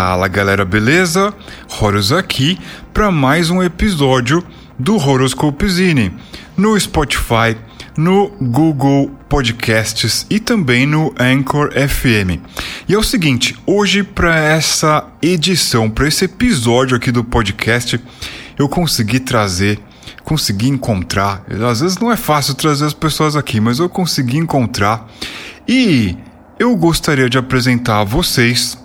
Fala galera, beleza? Horus aqui para mais um episódio do Horoscopezine no Spotify, no Google Podcasts e também no Anchor FM. E é o seguinte, hoje para essa edição, para esse episódio aqui do podcast, eu consegui trazer consegui encontrar. Às vezes não é fácil trazer as pessoas aqui, mas eu consegui encontrar. E eu gostaria de apresentar a vocês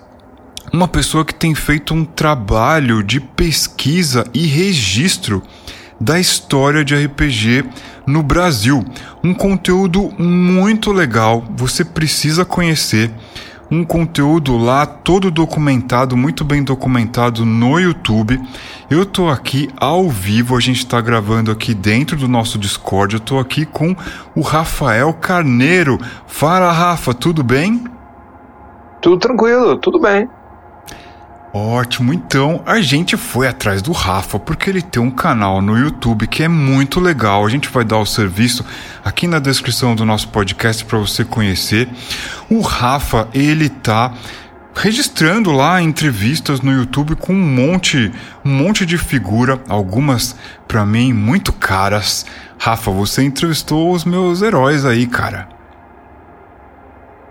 uma pessoa que tem feito um trabalho de pesquisa e registro da história de RPG no Brasil. Um conteúdo muito legal, você precisa conhecer. Um conteúdo lá todo documentado, muito bem documentado no YouTube. Eu tô aqui ao vivo, a gente tá gravando aqui dentro do nosso Discord. Eu tô aqui com o Rafael Carneiro. Fala, Rafa, tudo bem? Tudo tranquilo, tudo bem. Ótimo, então a gente foi atrás do Rafa porque ele tem um canal no YouTube que é muito legal. A gente vai dar o serviço aqui na descrição do nosso podcast para você conhecer. O Rafa, ele tá registrando lá entrevistas no YouTube com um monte, um monte de figura, algumas para mim muito caras. Rafa, você entrevistou os meus heróis aí, cara.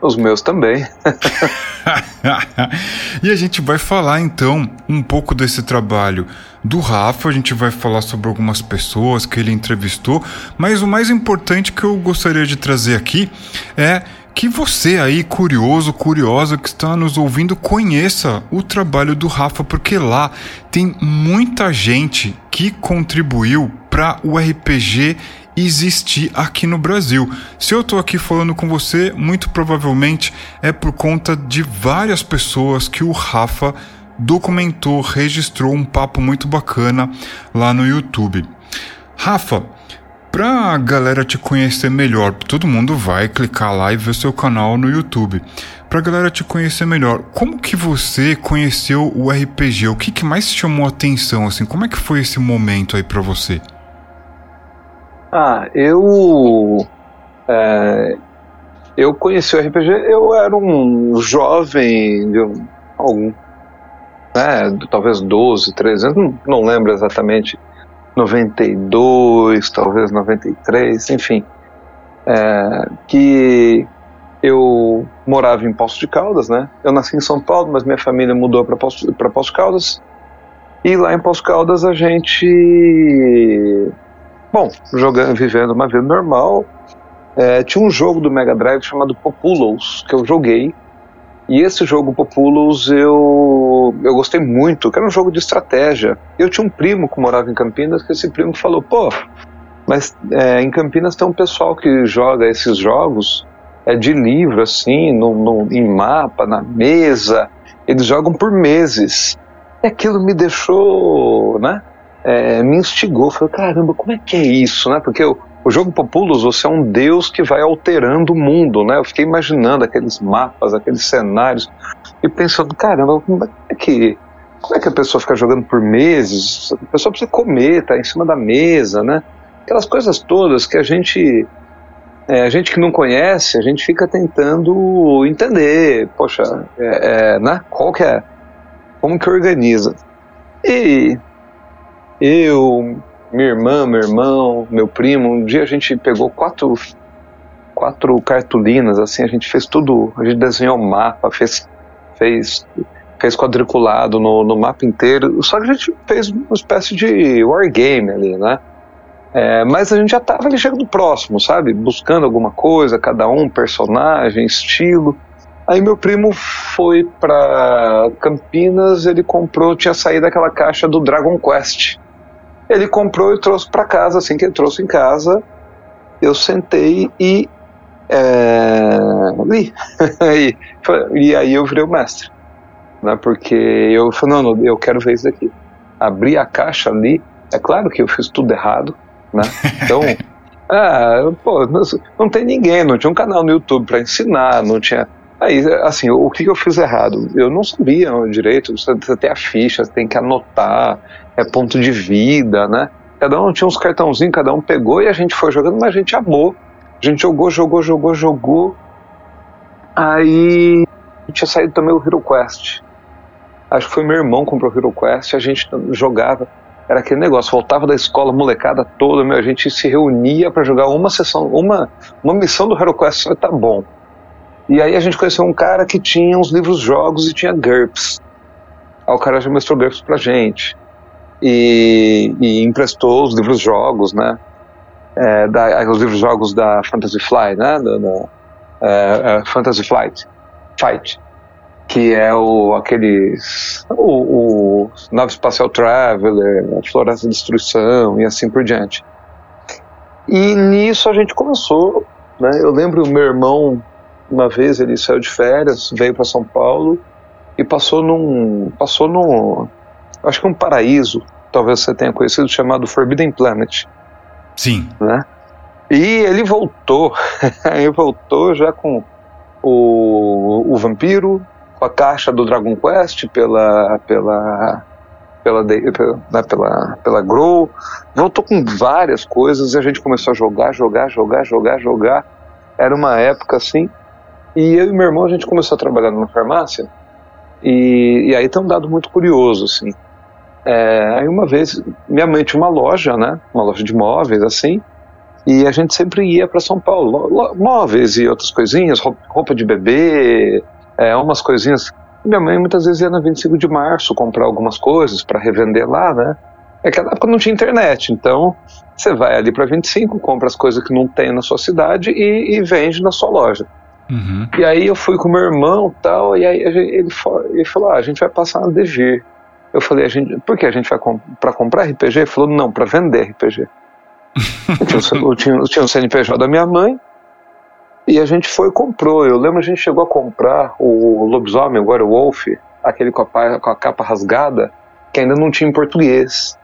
Os meus também. e a gente vai falar então um pouco desse trabalho do Rafa, a gente vai falar sobre algumas pessoas que ele entrevistou, mas o mais importante que eu gostaria de trazer aqui é que você aí, curioso, curiosa que está nos ouvindo, conheça o trabalho do Rafa, porque lá tem muita gente que contribuiu para o RPG existir aqui no Brasil. Se eu estou aqui falando com você, muito provavelmente é por conta de várias pessoas que o Rafa documentou, registrou um papo muito bacana lá no YouTube. Rafa, para a galera te conhecer melhor, todo mundo vai clicar lá e ver seu canal no YouTube. Para a galera te conhecer melhor, como que você conheceu o RPG? O que, que mais chamou a atenção assim? Como é que foi esse momento aí para você? Ah, eu. É, eu conheci o RPG, eu era um jovem de um, algum. Né, talvez 12, 13 anos, não, não lembro exatamente. 92, talvez 93, enfim. É, que eu morava em Poço de Caldas, né? Eu nasci em São Paulo, mas minha família mudou para Poço, de Caldas. E lá em Poço de Caldas a gente Bom, jogando, vivendo uma vida normal, é, tinha um jogo do Mega Drive chamado Populous, que eu joguei. E esse jogo Populous eu, eu gostei muito, que era um jogo de estratégia. Eu tinha um primo que morava em Campinas, que esse primo falou, pô, mas é, em Campinas tem um pessoal que joga esses jogos é, de livro, assim, no, no, em mapa, na mesa, eles jogam por meses. E aquilo me deixou, né? É, me instigou. Falei, caramba, como é que é isso, né? Porque o, jogo Populous, você é um deus que vai alterando o mundo, né? Eu fiquei imaginando aqueles mapas, aqueles cenários, e pensando, caramba, como é que, como é que a pessoa fica jogando por meses? A pessoa precisa comer, tá em cima da mesa, né? Aquelas coisas todas que a gente é, a gente que não conhece, a gente fica tentando entender, poxa, é, é, né? Qual que é, como que organiza? E eu, minha irmã, meu irmão, meu primo, um dia a gente pegou quatro, quatro cartolinas, assim, a gente fez tudo, a gente desenhou um mapa, fez, fez, fez quadriculado no, no mapa inteiro, só que a gente fez uma espécie de wargame ali, né? É, mas a gente já estava ali chegando próximo, sabe? Buscando alguma coisa, cada um, personagem, estilo. Aí meu primo foi para Campinas, ele comprou, tinha saído daquela caixa do Dragon Quest. Ele comprou e trouxe para casa. Assim que ele trouxe em casa, eu sentei e é, li. e, e aí eu virei o mestre. Né, porque eu falei, não, não, eu quero ver isso daqui. Abri a caixa ali, é claro que eu fiz tudo errado, né? Então, ah, pô, não, não tem ninguém, não tinha um canal no YouTube para ensinar, não tinha. Aí, assim, o que eu fiz errado? Eu não sabia direito, você tem a ficha, tem que anotar, é ponto de vida, né? Cada um tinha uns cartãozinhos, cada um pegou e a gente foi jogando, mas a gente amou. A gente jogou, jogou, jogou, jogou. Aí tinha saído também o Hero Quest. Acho que foi meu irmão que comprou o Hero Quest, a gente jogava. Era aquele negócio, voltava da escola, molecada toda, meu, a gente se reunia para jogar uma sessão, uma, uma missão do Hero Quest, tá bom. E aí a gente conheceu um cara que tinha uns livros jogos e tinha GURPS. Aí o cara já mostrou GURPS pra gente. E, e emprestou os livros jogos, né? É, da, os livros jogos da Fantasy Fly, né? Da, é, é, Fantasy Flight. Fight que é o aqueles o, o nave espacial traveler, a floresta de destruição e assim por diante. E nisso a gente começou, né? Eu lembro o meu irmão uma vez ele saiu de férias, veio para São Paulo e passou num passou num acho que um paraíso, talvez você tenha conhecido chamado Forbidden Planet. Sim. Né? E ele voltou, ele voltou já com o, o vampiro, com a caixa do Dragon Quest pela pela pela pela, né, pela, pela Grow, voltou com várias coisas e a gente começou a jogar, jogar, jogar, jogar, jogar. Era uma época assim. E eu e meu irmão a gente começou a trabalhar numa farmácia e, e aí tem um dado muito curioso assim. É, aí uma vez minha mãe tinha uma loja, né, uma loja de móveis assim, e a gente sempre ia para São Paulo, móveis e outras coisinhas, roupa de bebê, é, umas coisinhas. Minha mãe muitas vezes ia na 25 de março comprar algumas coisas para revender lá, né? Naquela época não tinha internet, então você vai ali para 25, compra as coisas que não tem na sua cidade e, e vende na sua loja. Uhum. E aí eu fui com meu irmão tal, e aí ele, ele falou: ah, a gente vai passar na DG. Eu falei: a gente, por que a gente vai comp para comprar RPG? Ele falou: não, para vender RPG. eu, tinha, eu, tinha, eu tinha o CNPJ da minha mãe, e a gente foi e comprou. Eu lembro a gente chegou a comprar o lobisomem, o werewolf, aquele com a, com a capa rasgada, que ainda não tinha em português.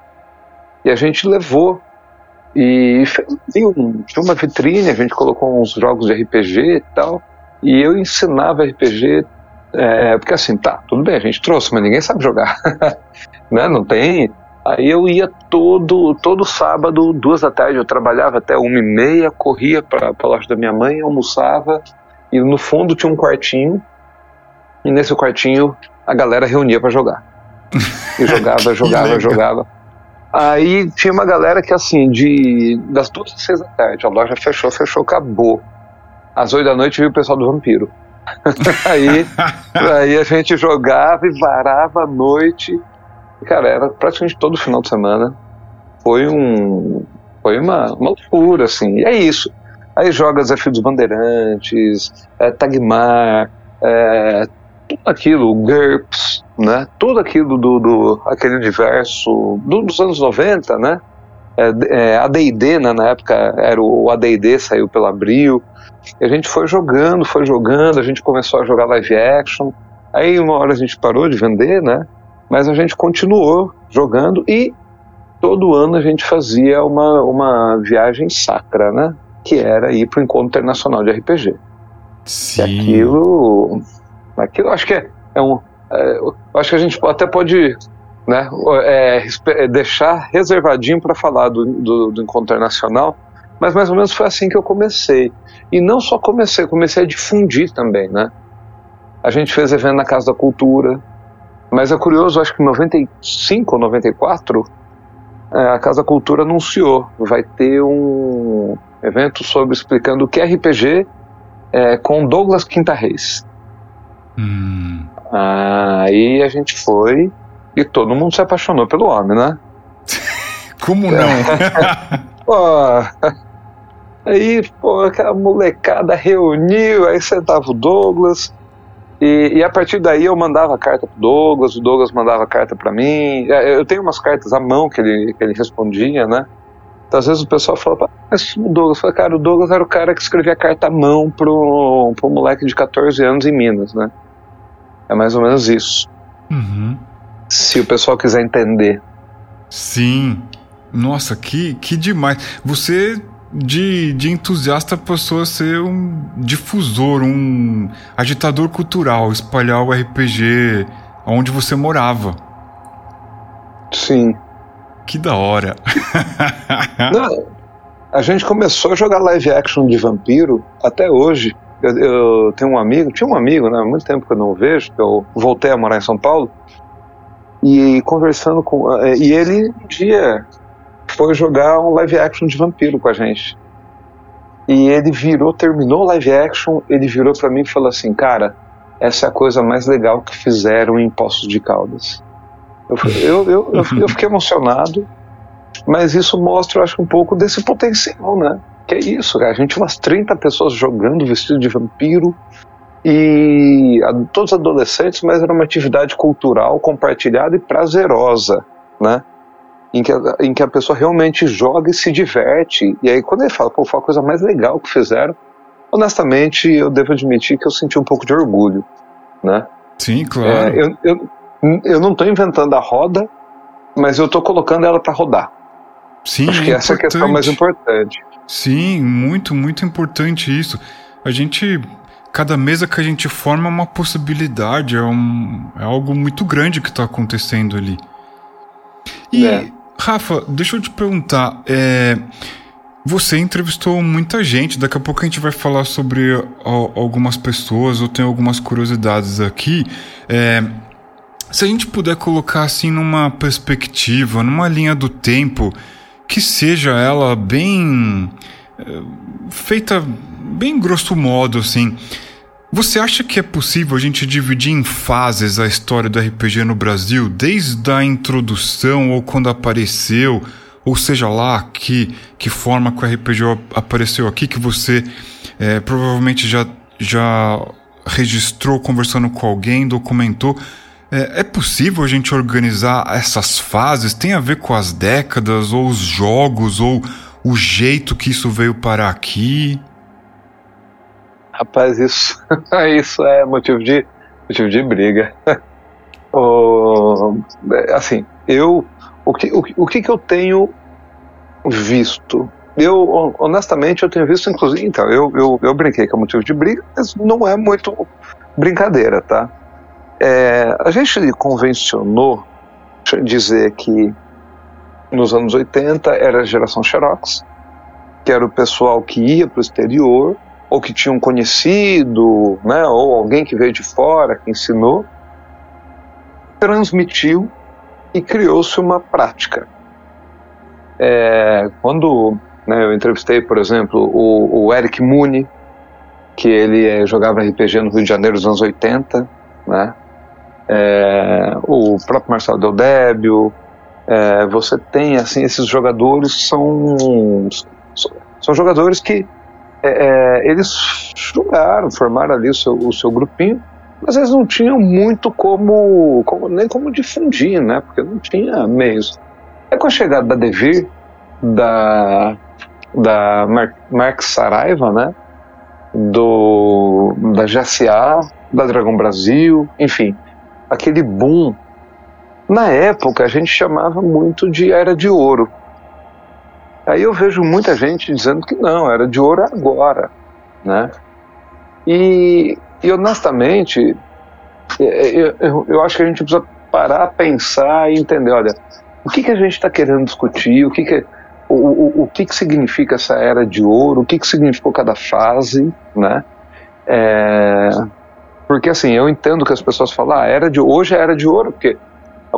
E a gente levou. E tinha uma vitrine, a gente colocou uns jogos de RPG e tal. E eu ensinava RPG, é, porque assim, tá, tudo bem, a gente trouxe, mas ninguém sabe jogar. né? Não tem Aí eu ia todo, todo sábado, duas da tarde, eu trabalhava até uma e meia, corria para a loja da minha mãe, almoçava, e no fundo tinha um quartinho, e nesse quartinho a galera reunia para jogar. E jogava, jogava, jogava. Aí tinha uma galera que assim, de das duas às seis da tarde, a loja fechou, fechou, acabou. Às oito da noite viu o pessoal do Vampiro. aí, aí a gente jogava e varava a noite Cara, era praticamente todo final de semana. Foi um. Foi uma, uma loucura, assim. E é isso. Aí joga Desafio dos Bandeirantes, é, Tagmar, é, tudo aquilo, GURPS, né? Tudo aquilo do, do aquele universo do, dos anos 90, né? É, é, AD&D, né, na época era o AD&D, saiu pela Abril, e a gente foi jogando, foi jogando, a gente começou a jogar live action, aí uma hora a gente parou de vender, né, mas a gente continuou jogando e todo ano a gente fazia uma, uma viagem sacra, né? Que era ir para o Encontro Internacional de RPG. Sim. E aquilo, aquilo acho que é, é um. É, acho que a gente até pode né, é, é deixar reservadinho para falar do, do, do Encontro Internacional, mas mais ou menos foi assim que eu comecei. E não só comecei, comecei a difundir também, né? A gente fez evento na Casa da Cultura, mas é curioso, acho que em 95 ou 94, é, a Casa Cultura anunciou, vai ter um evento sobre explicando o que é RPG é, com Douglas Quinta Reis. Hum. Aí a gente foi e todo mundo se apaixonou pelo homem, né? Como não? pô, aí, pô, aquela molecada reuniu, aí sentava o Douglas, e, e, a partir daí eu mandava carta pro Douglas, o Douglas mandava carta para mim. É, eu tenho umas cartas à mão que ele, que ele respondia, né? Então, às vezes o pessoal fala, mas o Douglas, fala, cara, o Douglas era o cara que escrevia carta à mão pro, pro moleque de 14 anos em Minas, né? É mais ou menos isso. Uhum. Se o pessoal quiser entender. Sim. Nossa, que, que demais. Você de, de entusiasta passou a ser um difusor, um agitador cultural, espalhar o RPG onde você morava. Sim. Que da hora. Não, a gente começou a jogar live action de vampiro até hoje. Eu, eu, tenho um amigo, tinha um amigo, né? Há muito tempo que eu não vejo, que eu voltei a morar em São Paulo. E conversando com. É, e ele um dia foi jogar um live action de vampiro com a gente. E ele virou, terminou o live action, ele virou para mim e falou assim: Cara, essa é a coisa mais legal que fizeram em Poços de Caldas. Eu, eu, eu, eu, fiquei emocionado, mas isso mostra, eu acho, um pouco desse potencial, né? Que é isso, cara. A gente umas 30 pessoas jogando vestido de vampiro, e a, todos adolescentes, mas era uma atividade cultural compartilhada e prazerosa, né? Em que, a, em que a pessoa realmente joga e se diverte. E aí, quando ele fala, pô, foi a coisa mais legal que fizeram, honestamente, eu devo admitir que eu senti um pouco de orgulho, né? Sim, claro. É, eu, eu, eu não estou inventando a roda, mas eu estou colocando ela para rodar. Sim, Acho que essa é a questão mais importante. Sim, muito, muito importante isso. A gente cada mesa que a gente forma é uma possibilidade, é, um, é algo muito grande que está acontecendo ali. E, é. Rafa, deixa eu te perguntar, é, você entrevistou muita gente, daqui a pouco a gente vai falar sobre algumas pessoas, eu tenho algumas curiosidades aqui. É, se a gente puder colocar assim numa perspectiva, numa linha do tempo, que seja ela bem feita bem grosso modo, assim. Você acha que é possível a gente dividir em fases a história do RPG no Brasil, desde a introdução ou quando apareceu, ou seja lá que, que forma que o RPG apareceu aqui, que você é, provavelmente já, já registrou conversando com alguém, documentou. É, é, possível a gente organizar essas fases? Tem a ver com as décadas, ou os jogos, ou o jeito que isso veio para aqui? Rapaz, isso, isso é motivo de, motivo de briga. assim, eu. O que, o, o que, que eu tenho visto? Eu, honestamente, eu tenho visto, inclusive, então, eu, eu, eu brinquei que é motivo de briga, mas não é muito brincadeira, tá? É, a gente convencionou dizer que nos anos 80 era a geração Xerox, que era o pessoal que ia para o exterior ou que tinham conhecido, né, ou alguém que veio de fora, que ensinou, transmitiu e criou-se uma prática. É, quando né, eu entrevistei, por exemplo, o, o Eric Muni, que ele é, jogava RPG no Rio de Janeiro nos anos 80, né, é, o próprio Marcelo Del Débio, é, você tem assim esses jogadores são são jogadores que é, é, eles jogaram, formaram ali o seu, o seu grupinho, mas eles não tinham muito como, como, nem como difundir, né? Porque não tinha meios. É com a chegada da Devir, da, da Mar Mark Saraiva, né? Do, da GSA, da Dragão Brasil, enfim, aquele boom. Na época a gente chamava muito de Era de Ouro, Aí eu vejo muita gente dizendo que não, era de ouro agora, né? E, e honestamente, é, é, eu, eu, acho que a gente precisa parar, pensar e entender, olha, o que, que a gente está querendo discutir, o que, que o, o, o que, que significa essa era de ouro, o que, que significou cada fase, né? É, porque assim, eu entendo que as pessoas falam, ah, era de hoje é era de ouro, porque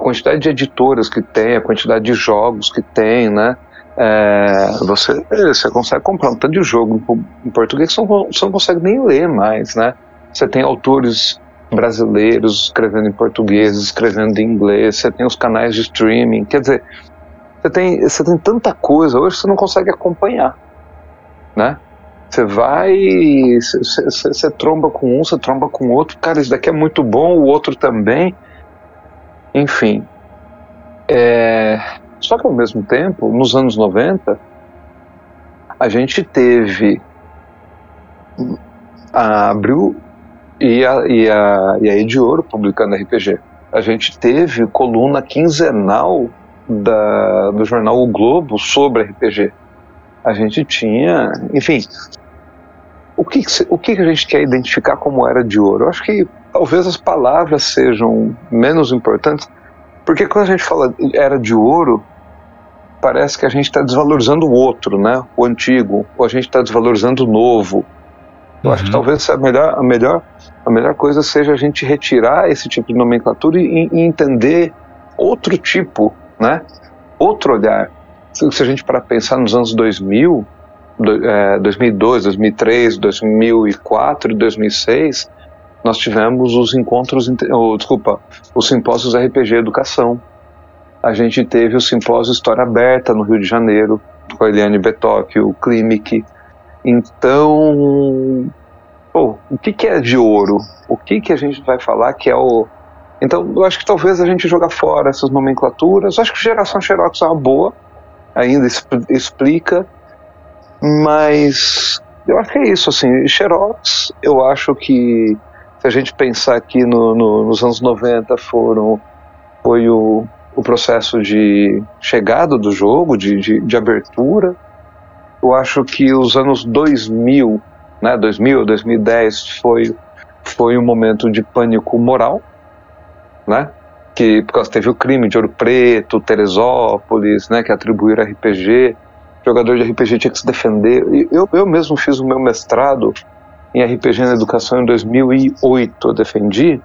quantidade de editoras que tem, a quantidade de jogos que tem, né? É, você, você consegue comprar um tanto de jogo em português que você não consegue nem ler mais, né? Você tem autores brasileiros escrevendo em português, escrevendo em inglês, você tem os canais de streaming, quer dizer, você tem, você tem tanta coisa, hoje você não consegue acompanhar, né? Você vai, você, você, você tromba com um, você tromba com outro, cara, isso daqui é muito bom, o outro também, enfim. É, só que ao mesmo tempo, nos anos 90, a gente teve a Abril e a, e a, e a Edioro publicando RPG. A gente teve coluna quinzenal da, do jornal O Globo sobre RPG. A gente tinha, enfim, o que, o que a gente quer identificar como era de ouro? Eu acho que talvez as palavras sejam menos importantes, porque quando a gente fala era de ouro, parece que a gente está desvalorizando o outro, né? O antigo, ou a gente está desvalorizando o novo. Eu uhum. acho que uhum. talvez a melhor, a, melhor, a melhor coisa seja a gente retirar esse tipo de nomenclatura e, e entender outro tipo, né? Outro olhar. Se a gente para pensar nos anos 2000, 2002, 2003, 2004 e 2006, nós tivemos os encontros, desculpa, os simpósios RPG Educação. A gente teve o simpósio História Aberta no Rio de Janeiro, com a Eliane Betoc, o Klimek. Então, pô, o que, que é de ouro? O que, que a gente vai falar que é o. Então, eu acho que talvez a gente jogar fora essas nomenclaturas. Eu acho que geração Xerox é uma boa, ainda explica, mas eu acho que é isso, assim, Xerox, eu acho que se a gente pensar aqui no, no, nos anos 90 foram, foi o, o processo de chegada do jogo, de, de, de abertura, eu acho que os anos 2000, né, 2000, 2010 foi, foi um momento de pânico moral, né, que por causa teve o crime de Ouro Preto, Teresópolis, né, que atribuíram RPG, jogador de RPG tinha que se defender. Eu, eu mesmo fiz o meu mestrado em RPG na educação em 2008, eu defendi,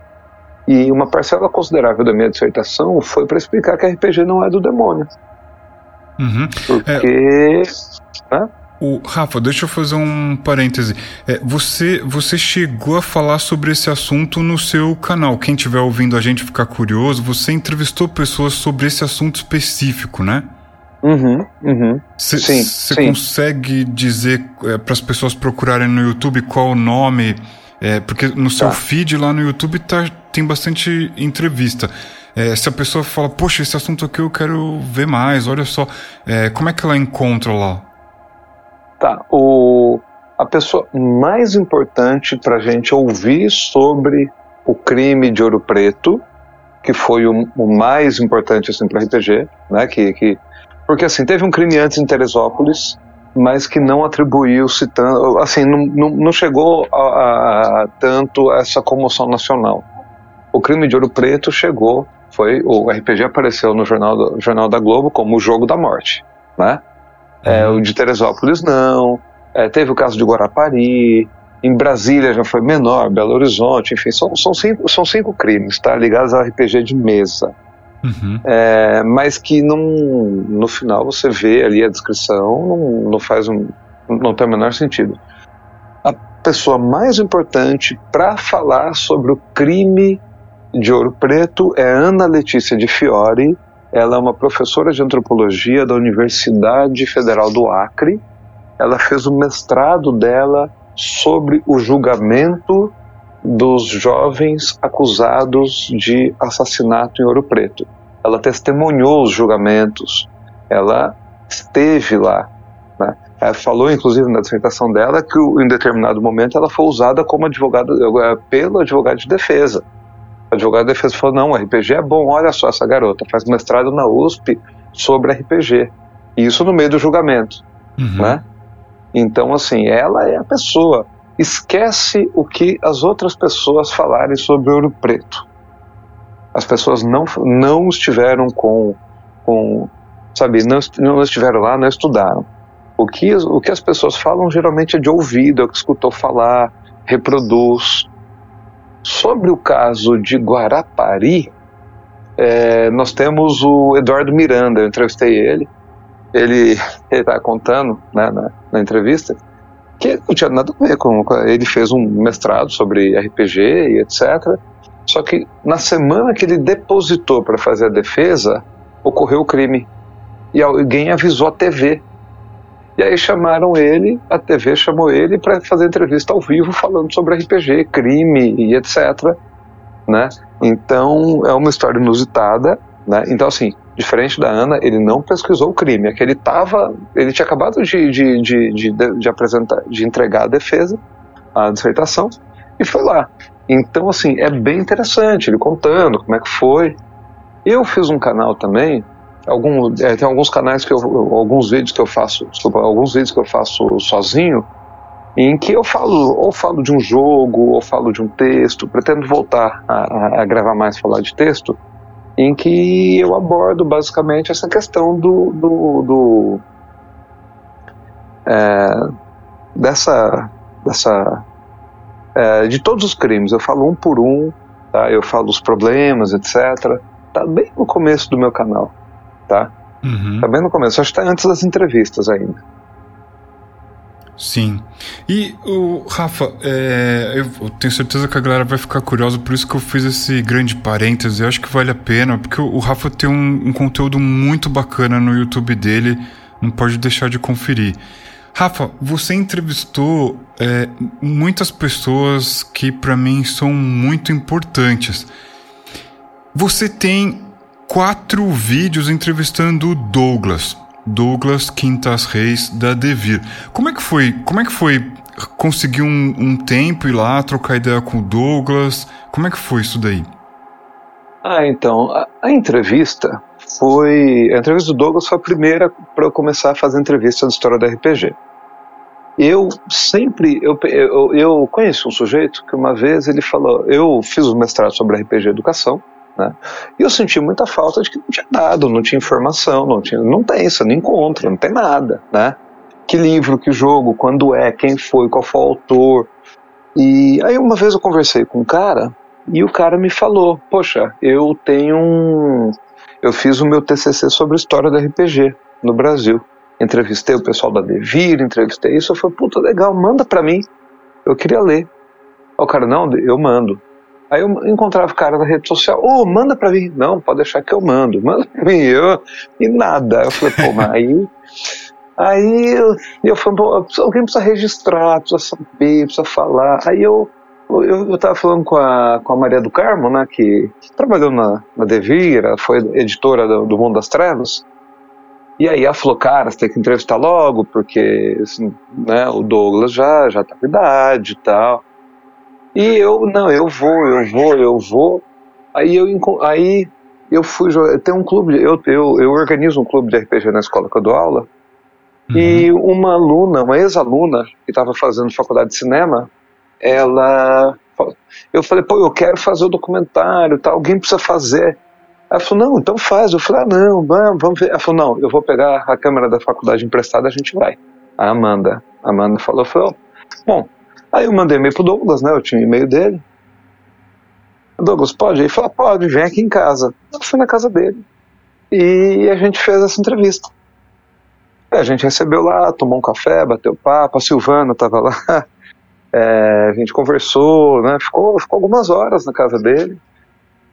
e uma parcela considerável da minha dissertação foi para explicar que RPG não é do demônio. Uhum. Porque. É... Né? O, Rafa, deixa eu fazer um parêntese. É, você, você chegou a falar sobre esse assunto no seu canal. Quem estiver ouvindo a gente ficar curioso, você entrevistou pessoas sobre esse assunto específico, né? Uhum, uhum. Você consegue dizer é, para as pessoas procurarem no YouTube qual o nome? É, porque no seu tá. feed lá no YouTube tá, tem bastante entrevista. É, se a pessoa fala, poxa, esse assunto aqui eu quero ver mais, olha só, é, como é que ela encontra lá? Tá, o, a pessoa mais importante para a gente ouvir sobre o crime de Ouro Preto, que foi o, o mais importante assim, para RPG, né, que, que porque assim, teve um crime antes em Teresópolis, mas que não atribuiu-se tanto, assim, não, não, não chegou a, a, a, tanto essa comoção nacional. O crime de Ouro Preto chegou, foi o RPG apareceu no jornal, do, jornal da Globo como o jogo da morte, né? É, uhum. o de Teresópolis não, é, teve o caso de Guarapari, em Brasília já foi menor, Belo Horizonte, enfim, são, são, cinco, são cinco crimes, tá? Ligados ao RPG de mesa. Uhum. É, mas que não, no final você vê ali a descrição, não, não faz um, não tem o menor sentido. A pessoa mais importante para falar sobre o crime de Ouro Preto é Ana Letícia de Fiore. Ela é uma professora de antropologia da Universidade Federal do Acre. Ela fez o mestrado dela sobre o julgamento dos jovens acusados de assassinato em Ouro Preto. Ela testemunhou os julgamentos, ela esteve lá. Né? Ela falou, inclusive, na dissertação dela, que em determinado momento ela foi usada como advogada eh, pelo advogado de defesa. O advogado de defesa falou: não, RPG é bom, olha só essa garota, faz mestrado na USP sobre RPG. E isso no meio do julgamento. Uhum. Né? Então, assim, ela é a pessoa esquece o que as outras pessoas falarem sobre Ouro Preto. As pessoas não, não estiveram com, com sabe, não, não estiveram lá, não estudaram. O que, o que as pessoas falam geralmente é de ouvido, é o que escutou falar, reproduz. Sobre o caso de Guarapari, é, nós temos o Eduardo Miranda, eu entrevistei ele, ele está contando né, na, na entrevista que não tinha nada a ver com. Ele fez um mestrado sobre RPG e etc. Só que na semana que ele depositou para fazer a defesa, ocorreu o crime. E alguém avisou a TV. E aí chamaram ele, a TV chamou ele para fazer entrevista ao vivo falando sobre RPG, crime e etc. Né? Então é uma história inusitada. Né? Então, assim, Diferente da Ana, ele não pesquisou o crime, é que ele tava, ele tinha acabado de, de, de, de, de apresentar, de entregar a defesa, a dissertação, e foi lá. Então, assim, é bem interessante ele contando como é que foi. Eu fiz um canal também, algum, é, tem alguns canais que eu, alguns vídeos que eu faço, desculpa, alguns vídeos que eu faço sozinho, em que eu falo, ou falo de um jogo, ou falo de um texto, pretendo voltar a, a gravar mais, falar de texto, em que eu abordo basicamente essa questão do, do, do é, dessa, dessa é, de todos os crimes. Eu falo um por um, tá? eu falo os problemas, etc. tá bem no começo do meu canal, tá? Uhum. Tá bem no começo, acho que tá antes das entrevistas ainda. Sim. E o Rafa, é, eu tenho certeza que a galera vai ficar curiosa, por isso que eu fiz esse grande parêntese. Eu acho que vale a pena, porque o, o Rafa tem um, um, conteúdo muito bacana no YouTube dele, não pode deixar de conferir. Rafa, você entrevistou é, muitas pessoas que para mim são muito importantes. Você tem quatro vídeos entrevistando o Douglas. Douglas Quintas Reis da Devir. Como é que foi? Como é que foi conseguir um, um tempo ir lá trocar ideia com o Douglas? Como é que foi isso daí? Ah, então a, a entrevista foi a entrevista do Douglas foi a primeira para eu começar a fazer entrevista na história da RPG. Eu sempre eu, eu, eu conheci um sujeito que uma vez ele falou, eu fiz um mestrado sobre RPG educação né? E eu senti muita falta de que não tinha dado, não tinha informação, não tinha, não tem, você não encontra, não tem nada, né? Que livro, que jogo, quando é, quem foi, qual foi o autor. E aí uma vez eu conversei com um cara e o cara me falou: Poxa, eu tenho um. Eu fiz o meu TCC sobre história do RPG no Brasil. Entrevistei o pessoal da Devir, entrevistei isso. Eu falei: Puta, legal, manda pra mim. Eu queria ler. Aí o cara: Não, eu mando. Aí eu encontrava o cara na rede social, ô, oh, manda pra mim. Não, pode deixar que eu mando, manda pra mim. Eu, e nada. Eu falei, pô, mas aí. Aí eu, eu falei, alguém precisa registrar, precisa saber, precisa falar. Aí eu, eu, eu tava falando com a, com a Maria do Carmo, né, que trabalhou na, na Devira, foi editora do, do Mundo das Trevas. E aí ela falou, cara, você tem que entrevistar logo, porque assim, né, o Douglas já, já tá com idade e tal. E eu, não, eu vou, eu vou, eu vou. Aí eu, aí eu fui tem um clube, eu, eu, eu organizo um clube de RPG na escola que eu dou aula. Uhum. E uma aluna, uma ex-aluna que estava fazendo faculdade de cinema, ela eu falei, pô, eu quero fazer o documentário, tá? alguém precisa fazer. Ela falou, não, então faz. Eu falei, ah, não, vamos ver. Ela falou, não, eu vou pegar a câmera da faculdade emprestada, a gente vai. A Amanda, a Amanda falou, falou, bom, Aí eu mandei e-mail pro Douglas, né? Eu tinha o e-mail dele. Douglas, pode? Ele falou, pode, vem aqui em casa. Eu fui na casa dele. E a gente fez essa entrevista. A gente recebeu lá, tomou um café, bateu papo, a Silvana estava lá. É, a gente conversou, né? Ficou, ficou algumas horas na casa dele.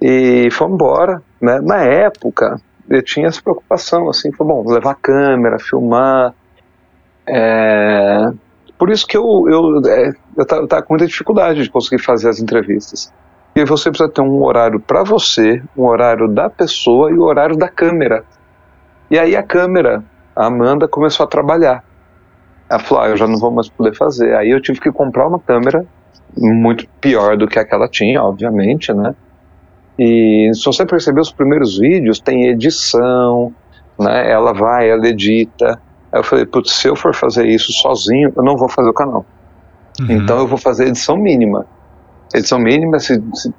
E fomos embora. Né? Na época, eu tinha essa preocupação, assim, foi bom, levar câmera, filmar. É, por isso que eu, eu, é, eu tava com muita dificuldade de conseguir fazer as entrevistas. E você precisa ter um horário para você, um horário da pessoa e o horário da câmera. E aí a câmera, a Amanda começou a trabalhar. Ela falou: ah, eu já não vou mais poder fazer. Aí eu tive que comprar uma câmera muito pior do que a que ela tinha, obviamente, né? E se você perceber os primeiros vídeos, tem edição, né? Ela vai, ela edita. Aí eu falei, putz, se eu for fazer isso sozinho, eu não vou fazer o canal. Uhum. Então eu vou fazer edição mínima. Edição mínima, se, se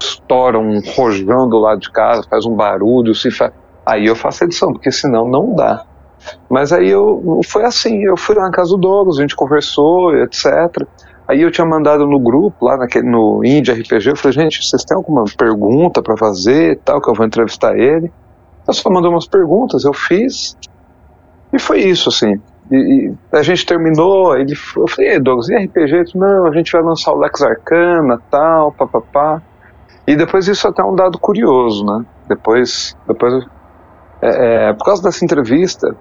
estoura um rojão do lado de casa, faz um barulho, se fa... aí eu faço edição, porque senão não dá. Mas aí eu foi assim, eu fui lá na casa do Douglas, a gente conversou, etc. Aí eu tinha mandado no grupo, lá naquele, no Indie RPG, eu falei, gente, vocês têm alguma pergunta para fazer e tal, que eu vou entrevistar ele? Eu só mandou umas perguntas, eu fiz, e foi isso, assim. E, e, a gente terminou, ele, eu falei, Douglas, e RPG? Ele, não, a gente vai lançar o Lex Arcana, tal, papapá. E depois isso é até é um dado curioso, né? Depois, depois é, é, por causa dessa entrevista,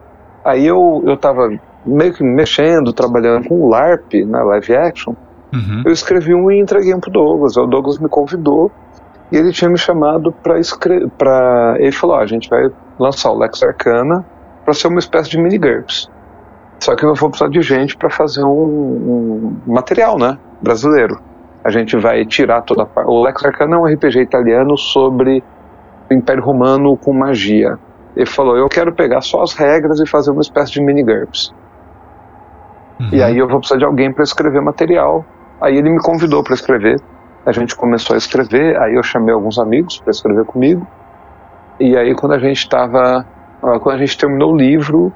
aí eu, eu tava meio que mexendo, trabalhando com LARP, né, live action, uhum. eu escrevi um e entreguei um pro Douglas. O Douglas me convidou e ele tinha me chamado para escrever, para ele falou, ó, a gente vai lançar o Lex Arcana para ser uma espécie de mini GURPS. Só que eu vou precisar de gente para fazer um, um, material, né? Brasileiro. A gente vai tirar toda a parte. O Lex Arcana é um RPG italiano sobre o Império Romano com magia. Ele falou: Eu quero pegar só as regras e fazer uma espécie de mini GURPS. Uhum. E aí eu vou precisar de alguém para escrever material. Aí ele me convidou para escrever. A gente começou a escrever. Aí eu chamei alguns amigos para escrever comigo. E aí quando a gente estava, quando a gente terminou o livro,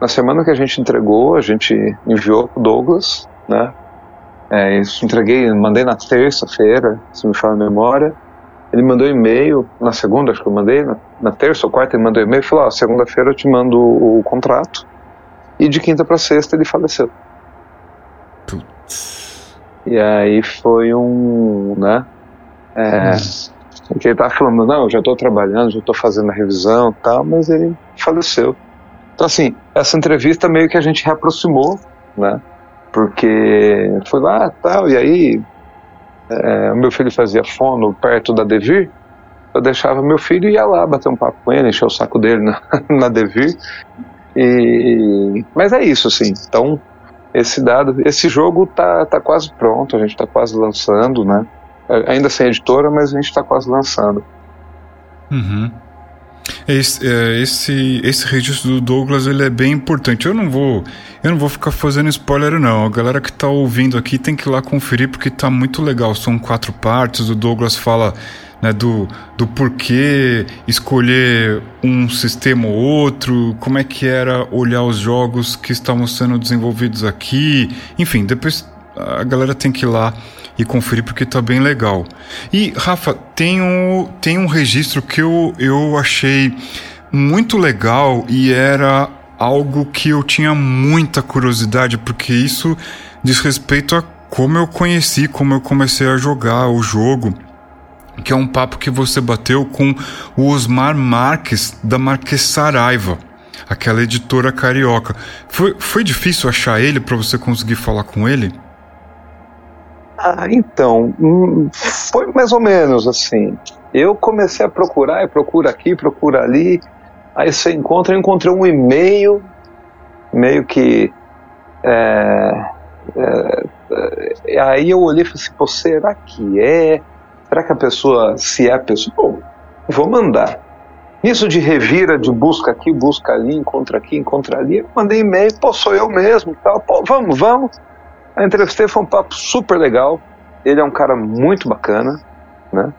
na semana que a gente entregou, a gente enviou para Douglas, né? É, isso entreguei, mandei na terça-feira, se me fala a memória. Ele mandou e-mail na segunda, acho que eu mandei, na, na terça ou quarta ele mandou e-mail e falou: oh, segunda-feira eu te mando o, o contrato. E de quinta para sexta ele faleceu. Putz. E aí foi um, né? É, hum. que ele tava falando, não, já estou trabalhando, já estou fazendo a revisão, tal, mas ele faleceu. Então assim, essa entrevista meio que a gente reaproximou, né? Porque foi lá, tal, e aí é, o meu filho fazia fono perto da Devir, eu deixava meu filho e ia lá bater um papo com ele, encher o saco dele na, na Devir. E, mas é isso, assim. Então, esse dado, esse jogo tá, tá quase pronto, a gente tá quase lançando, né? Ainda sem editora, mas a gente tá quase lançando. Uhum. Esse, é, esse, esse registro do Douglas ele é bem importante. Eu não vou eu não vou ficar fazendo spoiler não. A galera que está ouvindo aqui tem que ir lá conferir porque está muito legal. São quatro partes. O Douglas fala né, do, do porquê escolher um sistema ou outro, como é que era olhar os jogos que estavam sendo desenvolvidos aqui. Enfim, depois a galera tem que ir lá e conferir porque tá bem legal. E, Rafa, tem um, tem um registro que eu, eu achei muito legal e era algo que eu tinha muita curiosidade, porque isso diz respeito a como eu conheci, como eu comecei a jogar o jogo. Que é um papo que você bateu com o Osmar Marques, da Marques Saraiva, aquela editora carioca. Foi, foi difícil achar ele para você conseguir falar com ele? Ah, então, hum, foi mais ou menos assim. Eu comecei a procurar, e procura aqui, procura ali. Aí você encontra, eu encontrei um e-mail, meio que. É, é, é, aí eu olhei e falei assim, pô, será que é? Será que a pessoa, se é a pessoa, pô, vou mandar. Isso de revira, de busca aqui, busca ali, encontra aqui, encontra ali, eu mandei e-mail, pô, sou eu mesmo, tal, pô, vamos, vamos. A entrevistei, foi um papo super legal. Ele é um cara muito bacana, né?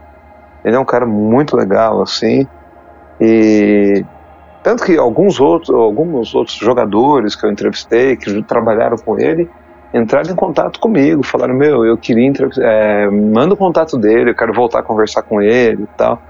Ele é um cara muito legal, assim. E tanto que alguns outros, alguns outros jogadores que eu entrevistei, que trabalharam com ele, entraram em contato comigo, falaram, meu, eu queria é, manda o contato dele, eu quero voltar a conversar com ele e tal.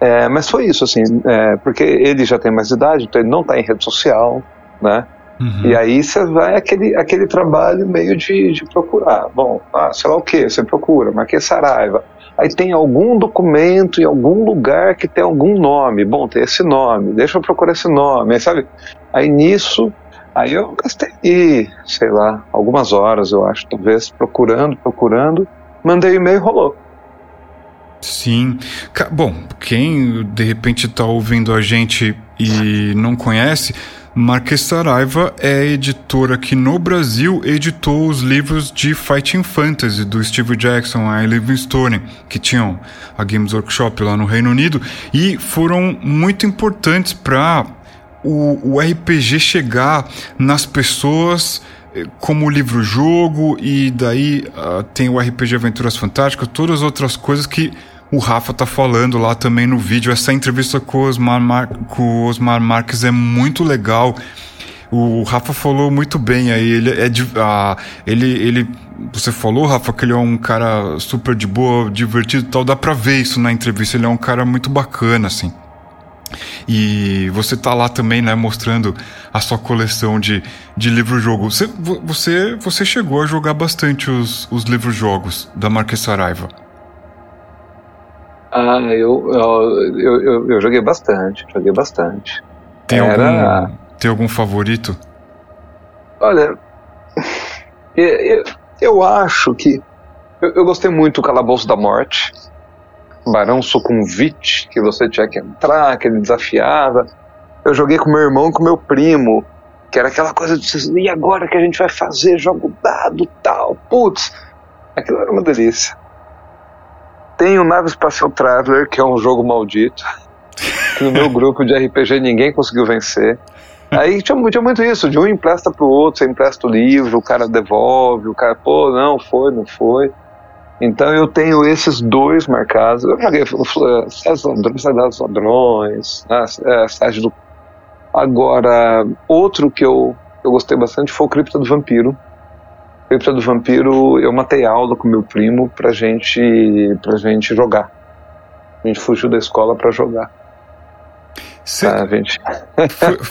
É, mas foi isso, assim, é, porque ele já tem mais idade, então ele não está em rede social, né? Uhum. E aí você vai aquele, aquele trabalho meio de, de procurar. Bom, ah, sei lá o que, você procura, Marquês Saraiva. Aí tem algum documento em algum lugar que tem algum nome. Bom, tem esse nome, deixa eu procurar esse nome. Aí, sabe? Aí nisso, aí eu gastei, sei lá, algumas horas, eu acho, talvez, procurando, procurando. Mandei e-mail e rolou. Sim. Bom, quem de repente está ouvindo a gente e não conhece, Marques Saraiva é editora que no Brasil editou os livros de Fighting Fantasy do Steve Jackson, a Livingstone, que tinham a Games Workshop lá no Reino Unido e foram muito importantes para o, o RPG chegar nas pessoas eh, como livro-jogo e daí uh, tem o RPG Aventuras Fantásticas, todas as outras coisas que o Rafa tá falando lá também no vídeo. Essa entrevista com o Osmar, Mar com o Osmar Marques é muito legal. O Rafa falou muito bem aí. Ele é de, ah, ele, ele, você falou, Rafa, que ele é um cara super de boa, divertido, tal. Dá para ver isso na entrevista. Ele é um cara muito bacana, assim. E você tá lá também, né, mostrando a sua coleção de, de livro-jogo. Você, você, você chegou a jogar bastante os, os livros-jogos da Marques Saraiva. Ah, eu, eu, eu, eu, joguei bastante, joguei bastante. Tem, Era... algum, tem algum favorito? Olha, eu, eu acho que. Eu, eu, gostei muito do Calabouço da Morte, Barão Sucumvite, que você tinha que entrar, que ele desafiava. Eu joguei com meu irmão e com meu primo, que era aquela coisa de e agora que a gente vai fazer? Jogo dado, tal, putz. Aquilo era uma delícia. Tem o Nave Espacial Traveler, que é um jogo maldito. Que no meu grupo de RPG ninguém conseguiu vencer. Aí tinha, tinha muito isso, de um empresta pro outro, você empresta o livro, o cara devolve, o cara, pô, não, foi, não foi. Então eu tenho esses dois marcados. Eu joguei Cidade dos Ladrões, a Cidade do. Agora, outro que eu, eu gostei bastante foi o Cripta do Vampiro, Cripta do Vampiro, eu matei aula com meu primo pra gente, pra gente jogar. A gente fugiu da escola para jogar. Cê, ah, gente.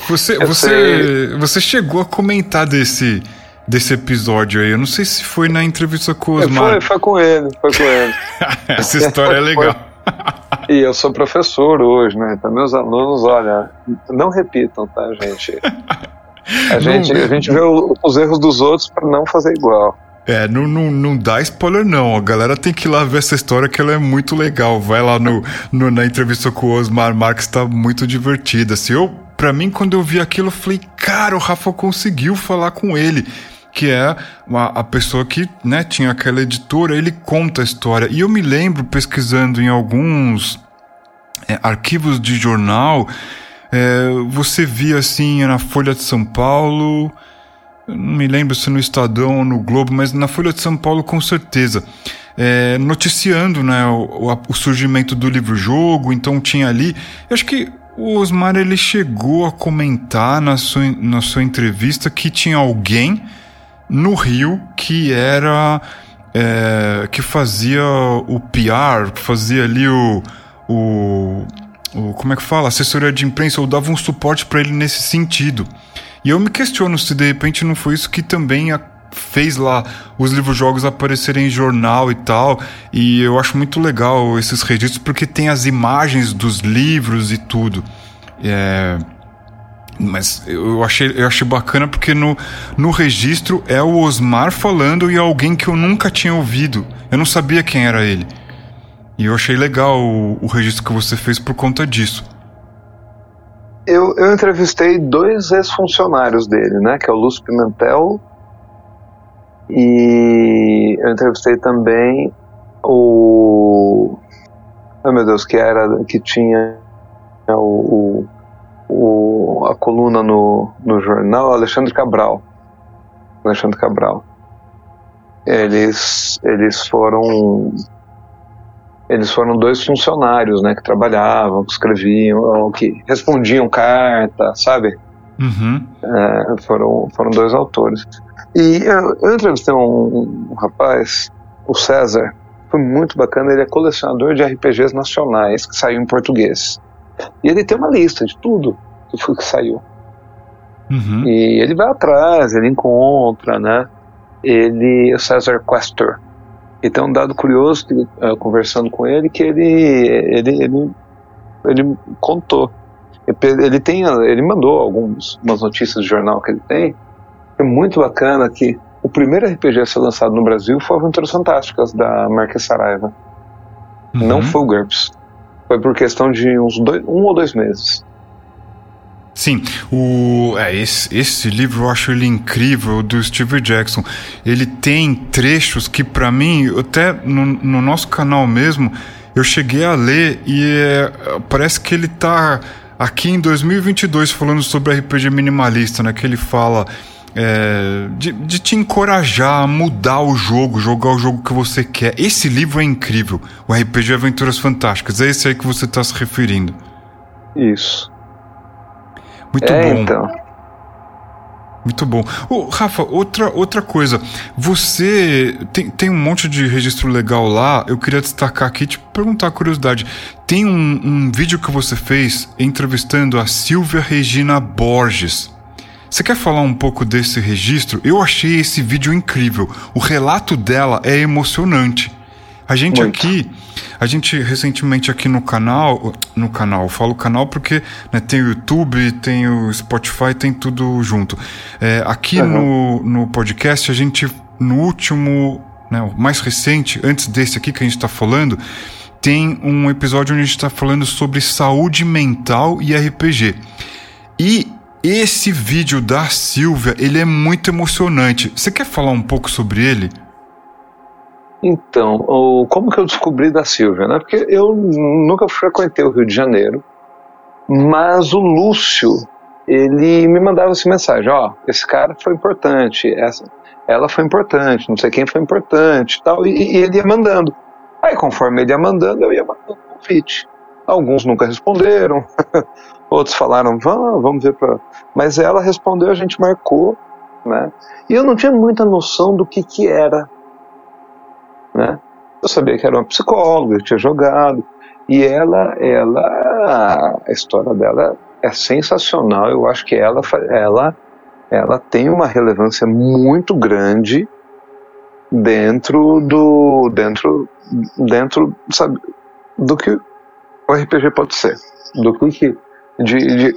Você, você, você chegou a comentar desse, desse episódio aí. Eu não sei se foi na entrevista com o Osmar. Foi, foi com ele, foi com ele. Essa história é legal. E eu sou professor hoje, né? Então meus alunos, olha, não repitam, tá, gente? A gente, a gente vê os erros dos outros para não fazer igual. É, não, não, não dá spoiler não. A galera tem que ir lá ver essa história que ela é muito legal. Vai lá no, no na entrevista com o Osmar Marques, tá muito divertida. Assim, eu, pra mim, quando eu vi aquilo, eu falei, cara, o Rafa conseguiu falar com ele. Que é a, a pessoa que né, tinha aquela editora, ele conta a história. E eu me lembro pesquisando em alguns é, arquivos de jornal, é, você via assim na Folha de São Paulo não me lembro se no Estadão ou no Globo, mas na Folha de São Paulo com certeza. É, noticiando né, o, o, surgimento do livro-jogo, então tinha ali. Eu acho que o Osmar ele chegou a comentar na sua, na sua entrevista que tinha alguém no Rio que era. É, que fazia o PR, fazia ali o, o, o. Como é que fala? Assessoria de imprensa, ou dava um suporte para ele nesse sentido. E eu me questiono se de repente não foi isso que também fez lá os livros-jogos aparecerem em jornal e tal. E eu acho muito legal esses registros porque tem as imagens dos livros e tudo. É... Mas eu achei, eu achei bacana porque no, no registro é o Osmar falando e alguém que eu nunca tinha ouvido. Eu não sabia quem era ele. E eu achei legal o, o registro que você fez por conta disso. Eu, eu entrevistei dois ex-funcionários dele, né? Que é o Lúcio Pimentel e eu entrevistei também o. Oh, meu Deus, que era. que tinha o, o, a coluna no, no jornal, Alexandre Cabral. Alexandre Cabral. Eles, eles foram eles foram dois funcionários, né, que trabalhavam, que escreviam, que respondiam carta, sabe? Uhum. É, foram, foram dois autores. E eu, eu entrevistei um, um, rapaz, o César, foi muito bacana, ele é colecionador de RPGs nacionais, que saiu em português. E ele tem uma lista de tudo que foi que saiu. Uhum. E ele vai atrás, ele encontra, né? Ele, o César Questor, e tem um dado curioso, que, uh, conversando com ele, que ele, ele, ele, ele contou. Ele, tem, ele mandou algumas notícias de jornal que ele tem. É muito bacana que o primeiro RPG a ser lançado no Brasil foi Aventuras Fantásticas, da Marques Saraiva. Uhum. Não foi o GURPS. Foi por questão de uns dois, um ou dois meses. Sim, o, é, esse, esse livro eu acho ele incrível, do Steve Jackson. Ele tem trechos que, para mim, até no, no, nosso canal mesmo, eu cheguei a ler e é, parece que ele tá aqui em 2022 falando sobre RPG minimalista, né? Que ele fala é, de, de, te encorajar a mudar o jogo, jogar o jogo que você quer. Esse livro é incrível, o RPG Aventuras Fantásticas. É esse aí que você está se referindo. Isso. Muito é, bom. Então. Muito bom. Oh, Rafa, outra, outra coisa. Você tem, tem um monte de registro legal lá. Eu queria destacar aqui, te perguntar a curiosidade. Tem um, um vídeo que você fez entrevistando a Silvia Regina Borges. Você quer falar um pouco desse registro? Eu achei esse vídeo incrível. O relato dela é emocionante. A gente Muito. aqui a gente recentemente aqui no canal, no canal, falo canal porque né, tem o YouTube, tem o Spotify, tem tudo junto. É, aqui uhum. no, no podcast, a gente, no último, né, o mais recente, antes desse aqui que a gente está falando, tem um episódio onde a gente está falando sobre saúde mental e RPG. E esse vídeo da Silvia, ele é muito emocionante. Você quer falar um pouco sobre ele? Então, como que eu descobri da Silvia, né? Porque eu nunca frequentei o Rio de Janeiro, mas o Lúcio, ele me mandava essa mensagem, ó, esse cara foi importante, essa, ela foi importante, não sei quem foi importante, tal, e, e ele ia mandando. Aí, conforme ele ia mandando, eu ia mandando convite. Alguns nunca responderam, outros falaram, vamos, vamos ver para. Mas ela respondeu, a gente marcou, né? E eu não tinha muita noção do que que era né? Eu sabia que era uma psicóloga, eu tinha jogado. E ela, ela, a história dela é sensacional. Eu acho que ela, ela, ela tem uma relevância muito grande dentro do, dentro, dentro, sabe, do que o RPG pode ser, do que de, de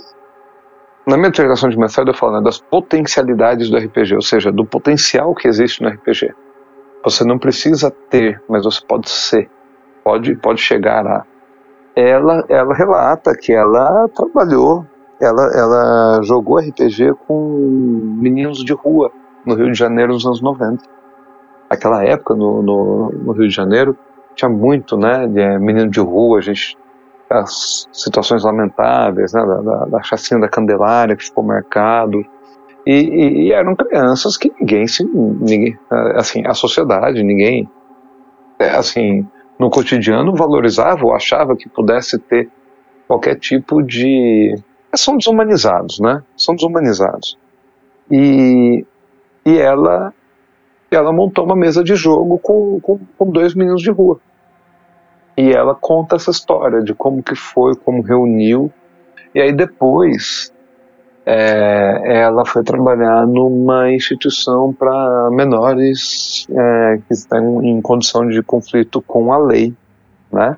na minha dissertação de mestrado eu falo né, das potencialidades do RPG, ou seja, do potencial que existe no RPG. Você não precisa ter, mas você pode ser, pode, pode chegar a. Ela, ela relata que ela trabalhou, ela, ela jogou RPG com meninos de rua no Rio de Janeiro nos anos 90. Aquela época no, no, no Rio de Janeiro tinha muito, né, de é, menino de rua, a gente as situações lamentáveis, né, da, da, da chacina da Candelária que ficou marcado. E, e, eram crianças que ninguém se. Ninguém, assim, a sociedade, ninguém. É, assim, no cotidiano valorizava ou achava que pudesse ter qualquer tipo de. É, são desumanizados, né? São desumanizados. E, e ela, ela montou uma mesa de jogo com, com, com dois meninos de rua. E ela conta essa história de como que foi, como reuniu. E aí depois é, ela foi trabalhar numa instituição para menores é, que estão em condição de conflito com a lei, né?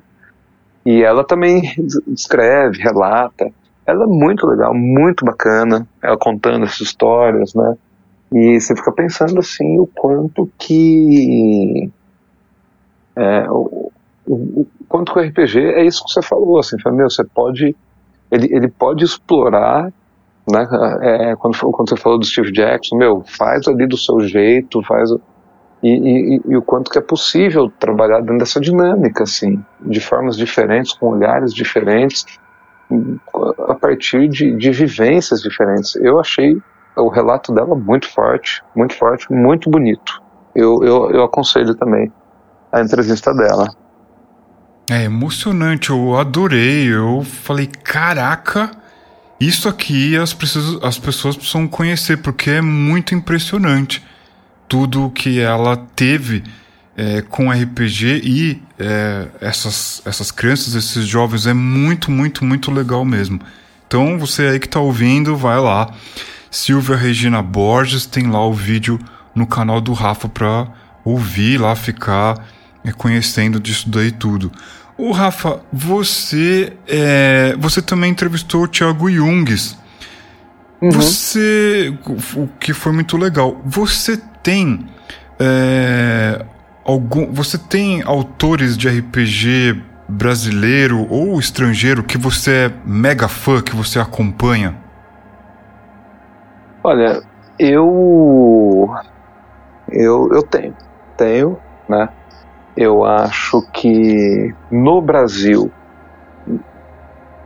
E ela também escreve, relata. Ela é muito legal, muito bacana, ela contando essas histórias, né? E você fica pensando assim o quanto que é, o, o, quanto que o RPG é isso que você falou, assim, meu, você pode, ele, ele pode explorar, né, é, quando, quando você falou do Steve Jackson, meu, faz ali do seu jeito, faz, e, e, e, o quanto que é possível trabalhar dentro dessa dinâmica, assim, de formas diferentes, com olhares diferentes, a partir de, de vivências diferentes. Eu achei o relato dela muito forte, muito forte, muito bonito. Eu, eu, eu aconselho também a entrevista dela. É emocionante, eu adorei. Eu falei, caraca, isso aqui as, as pessoas precisam conhecer, porque é muito impressionante tudo que ela teve é, com RPG e é, essas, essas crianças, esses jovens, é muito, muito, muito legal mesmo. Então, você aí que está ouvindo, vai lá. Silvia Regina Borges tem lá o vídeo no canal do Rafa para ouvir lá, ficar é, conhecendo disso daí tudo. O Rafa, você é, você também entrevistou o Thiago Jungs. Uhum. Você, o que foi muito legal. Você tem é, algum, você tem autores de RPG brasileiro ou estrangeiro que você é mega fã, que você acompanha? Olha, eu eu eu tenho, tenho, né? Eu acho que no Brasil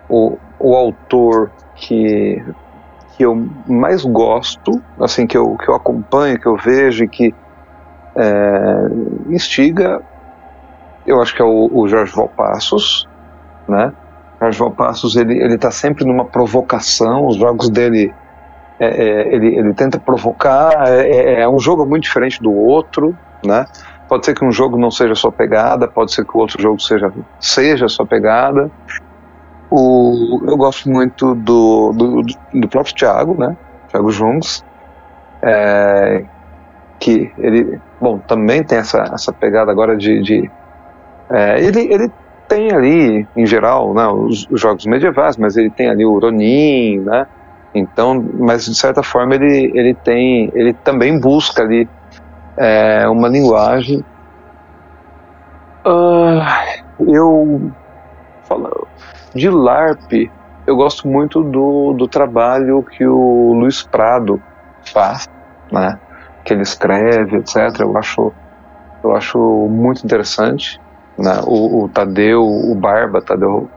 o, o autor que, que eu mais gosto, assim, que eu, que eu acompanho, que eu vejo e que é, instiga, eu acho que é o, o Jorge Valpassos, né? Jorge Valpassos, ele, ele tá sempre numa provocação, os jogos dele, é, é, ele, ele tenta provocar, é, é, é um jogo muito diferente do outro, né? Pode ser que um jogo não seja sua pegada, pode ser que o outro jogo seja, seja sua pegada. O, eu gosto muito do, do, do próprio Thiago, né? Thiago Jungs, é, que ele, bom, também tem essa, essa pegada agora de, de é, ele, ele tem ali, em geral, né, os, os, jogos medievais, mas ele tem ali o Ronin, né? Então, mas de certa forma ele, ele tem, ele também busca ali é uma linguagem. Uh, eu falo de LARP, eu gosto muito do, do trabalho que o Luiz Prado faz, né? Que ele escreve, etc. Eu acho, eu acho muito interessante. Né? O, o Tadeu, o Barba, Tadeu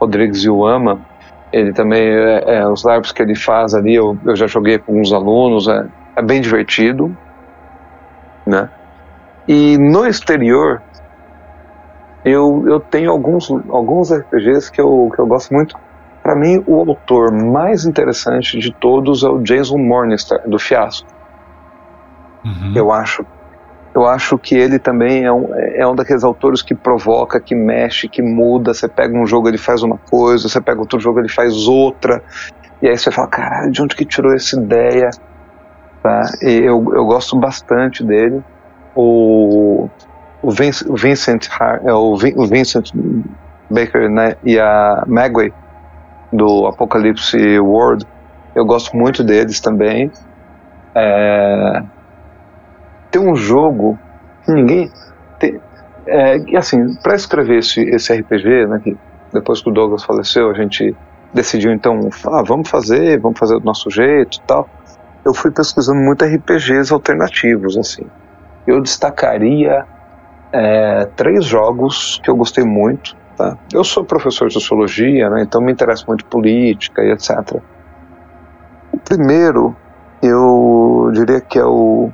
Rodrigues e o Ama, ele também, é, é, os LARPs que ele faz ali, eu, eu já joguei com uns alunos, é, é bem divertido né? E no exterior, eu, eu tenho alguns, alguns RPGs que eu, que eu gosto muito. Para mim, o autor mais interessante de todos é o Jason Morningstar, do Fiasco. Uhum. Eu acho eu acho que ele também é um, é um daqueles autores que provoca, que mexe, que muda. Você pega um jogo, ele faz uma coisa, você pega outro jogo, ele faz outra. E aí você fala, caralho, de onde que tirou essa ideia? Tá? E eu, eu gosto bastante dele. O, o, Vince, o Vincent, é, o, Vincent Baker né, e a Magway do Apocalypse World, eu gosto muito deles também. É, tem um jogo que ninguém. Tem, é, assim, para escrever esse, esse RPG, né, que depois que o Douglas faleceu, a gente decidiu então, ah, vamos fazer, vamos fazer do nosso jeito e tal. Eu fui pesquisando muito RPGs alternativos, assim. Eu destacaria é, três jogos que eu gostei muito. Tá? Eu sou professor de sociologia, né, então me interessa muito política e etc. O primeiro, eu diria que é o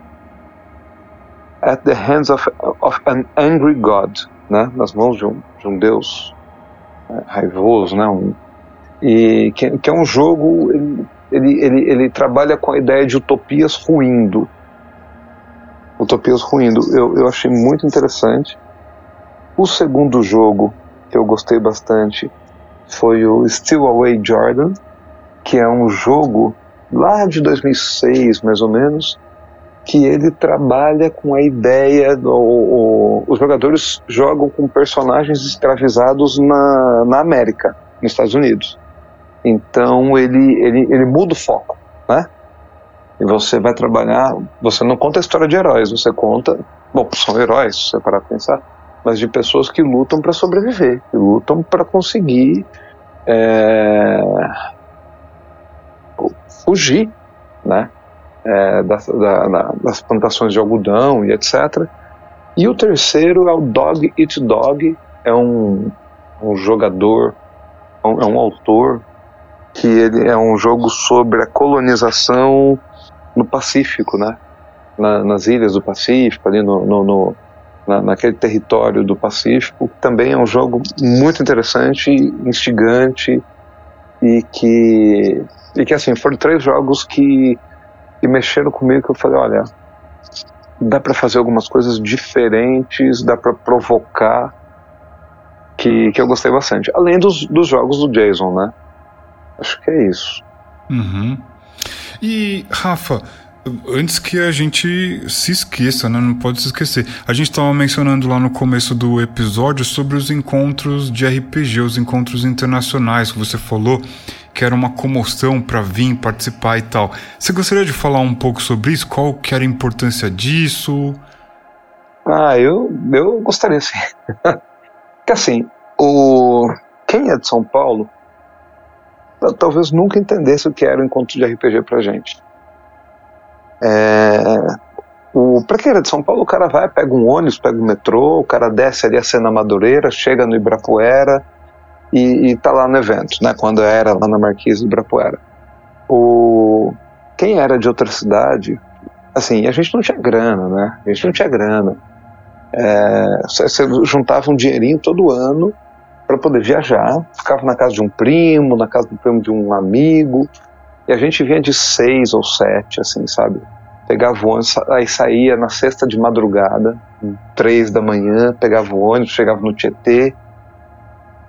at the hands of, of an angry God, né? nas mãos de um, de um Deus é, raivoso, né? Um, e que, que, é um jogo, ele, ele, ele, trabalha com a ideia de utopias ruindo. Utopias ruindo. Eu, eu achei muito interessante. O segundo jogo que eu gostei bastante foi o Still Away Jordan, que é um jogo lá de 2006, mais ou menos, que ele trabalha com a ideia do, o, os jogadores jogam com personagens escravizados na, na América, nos Estados Unidos. Então ele, ele, ele muda o foco, né? E você vai trabalhar, você não conta a história de heróis, você conta, bom, são heróis, se você parar para pensar, mas de pessoas que lutam para sobreviver, que lutam para conseguir é, fugir, né? é, das, da, das plantações de algodão e etc. E o terceiro é o Dog Eat Dog, é um, um jogador, é um, é um autor que ele é um jogo sobre a colonização no Pacífico, né? Na, nas ilhas do Pacífico, ali no, no, no na, naquele território do Pacífico. Também é um jogo muito interessante, instigante e que e que assim foram três jogos que e mexeram comigo que eu falei, olha, dá para fazer algumas coisas diferentes, dá para provocar, que, que eu gostei bastante. Além dos, dos jogos do Jason, né? Acho que é isso. Uhum. E, Rafa, antes que a gente se esqueça, né? Não pode se esquecer. A gente estava mencionando lá no começo do episódio sobre os encontros de RPG, os encontros internacionais que você falou que era uma comoção para vir participar e tal. Você gostaria de falar um pouco sobre isso? Qual que era a importância disso? Ah, eu, eu gostaria sim. que assim, o quem é de São Paulo talvez nunca entendesse o que era o encontro de RPG pra gente. É, o, pra quem era de São Paulo, o cara vai, pega um ônibus, pega um metrô, o cara desce ali a Cena Madureira, chega no Ibirapuera, e, está lá no evento, né? Quando era lá na Marquise do Ibirapuera. O quem era de outra cidade, assim, a gente não tinha grana, né? A gente não tinha grana. É, você juntava um dinheirinho todo ano para poder viajar, ficava na casa de um primo, na casa do primo de um amigo, e a gente vinha de seis ou sete, assim, sabe? Pegava o ônibus, aí saía na sexta de madrugada, três da manhã, pegava o ônibus, chegava no Tietê,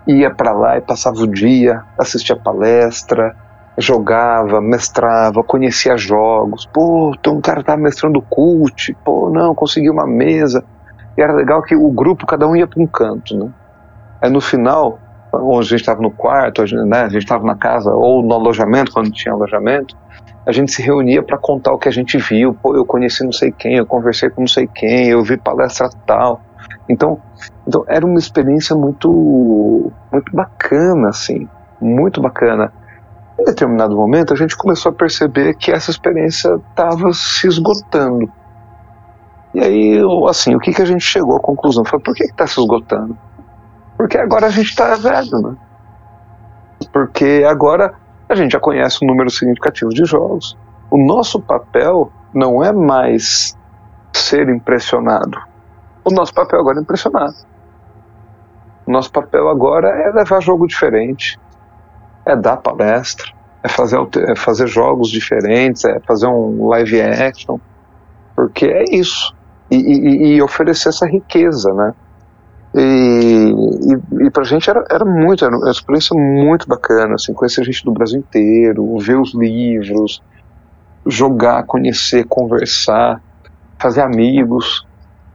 ia para lá e passava o dia, assistia palestra, jogava, mestrava, conhecia jogos. Pô, tem um cara que tá mestrando cult, pô, não, consegui uma mesa. E era legal que o grupo, cada um ia para um canto, né? Aí no final, onde a gente estava no quarto, a gente né, estava na casa ou no alojamento, quando tinha alojamento, a gente se reunia para contar o que a gente viu. Pô, eu conheci não sei quem, eu conversei com não sei quem, eu vi palestra tal. Então, então era uma experiência muito, muito bacana, assim, muito bacana. Em determinado momento, a gente começou a perceber que essa experiência estava se esgotando. E aí, assim, o que, que a gente chegou à conclusão? Foi, por que está se esgotando? Porque agora a gente está velho, né? Porque agora a gente já conhece um número significativo de jogos. O nosso papel não é mais ser impressionado. O nosso papel agora é impressionar. O nosso papel agora é levar jogo diferente, é dar palestra, é fazer, é fazer jogos diferentes, é fazer um live action, porque é isso. e, e, e oferecer essa riqueza, né? E, e, e pra gente era, era muito, era uma experiência muito bacana, assim, conhecer gente do Brasil inteiro, ver os livros, jogar, conhecer, conversar, fazer amigos.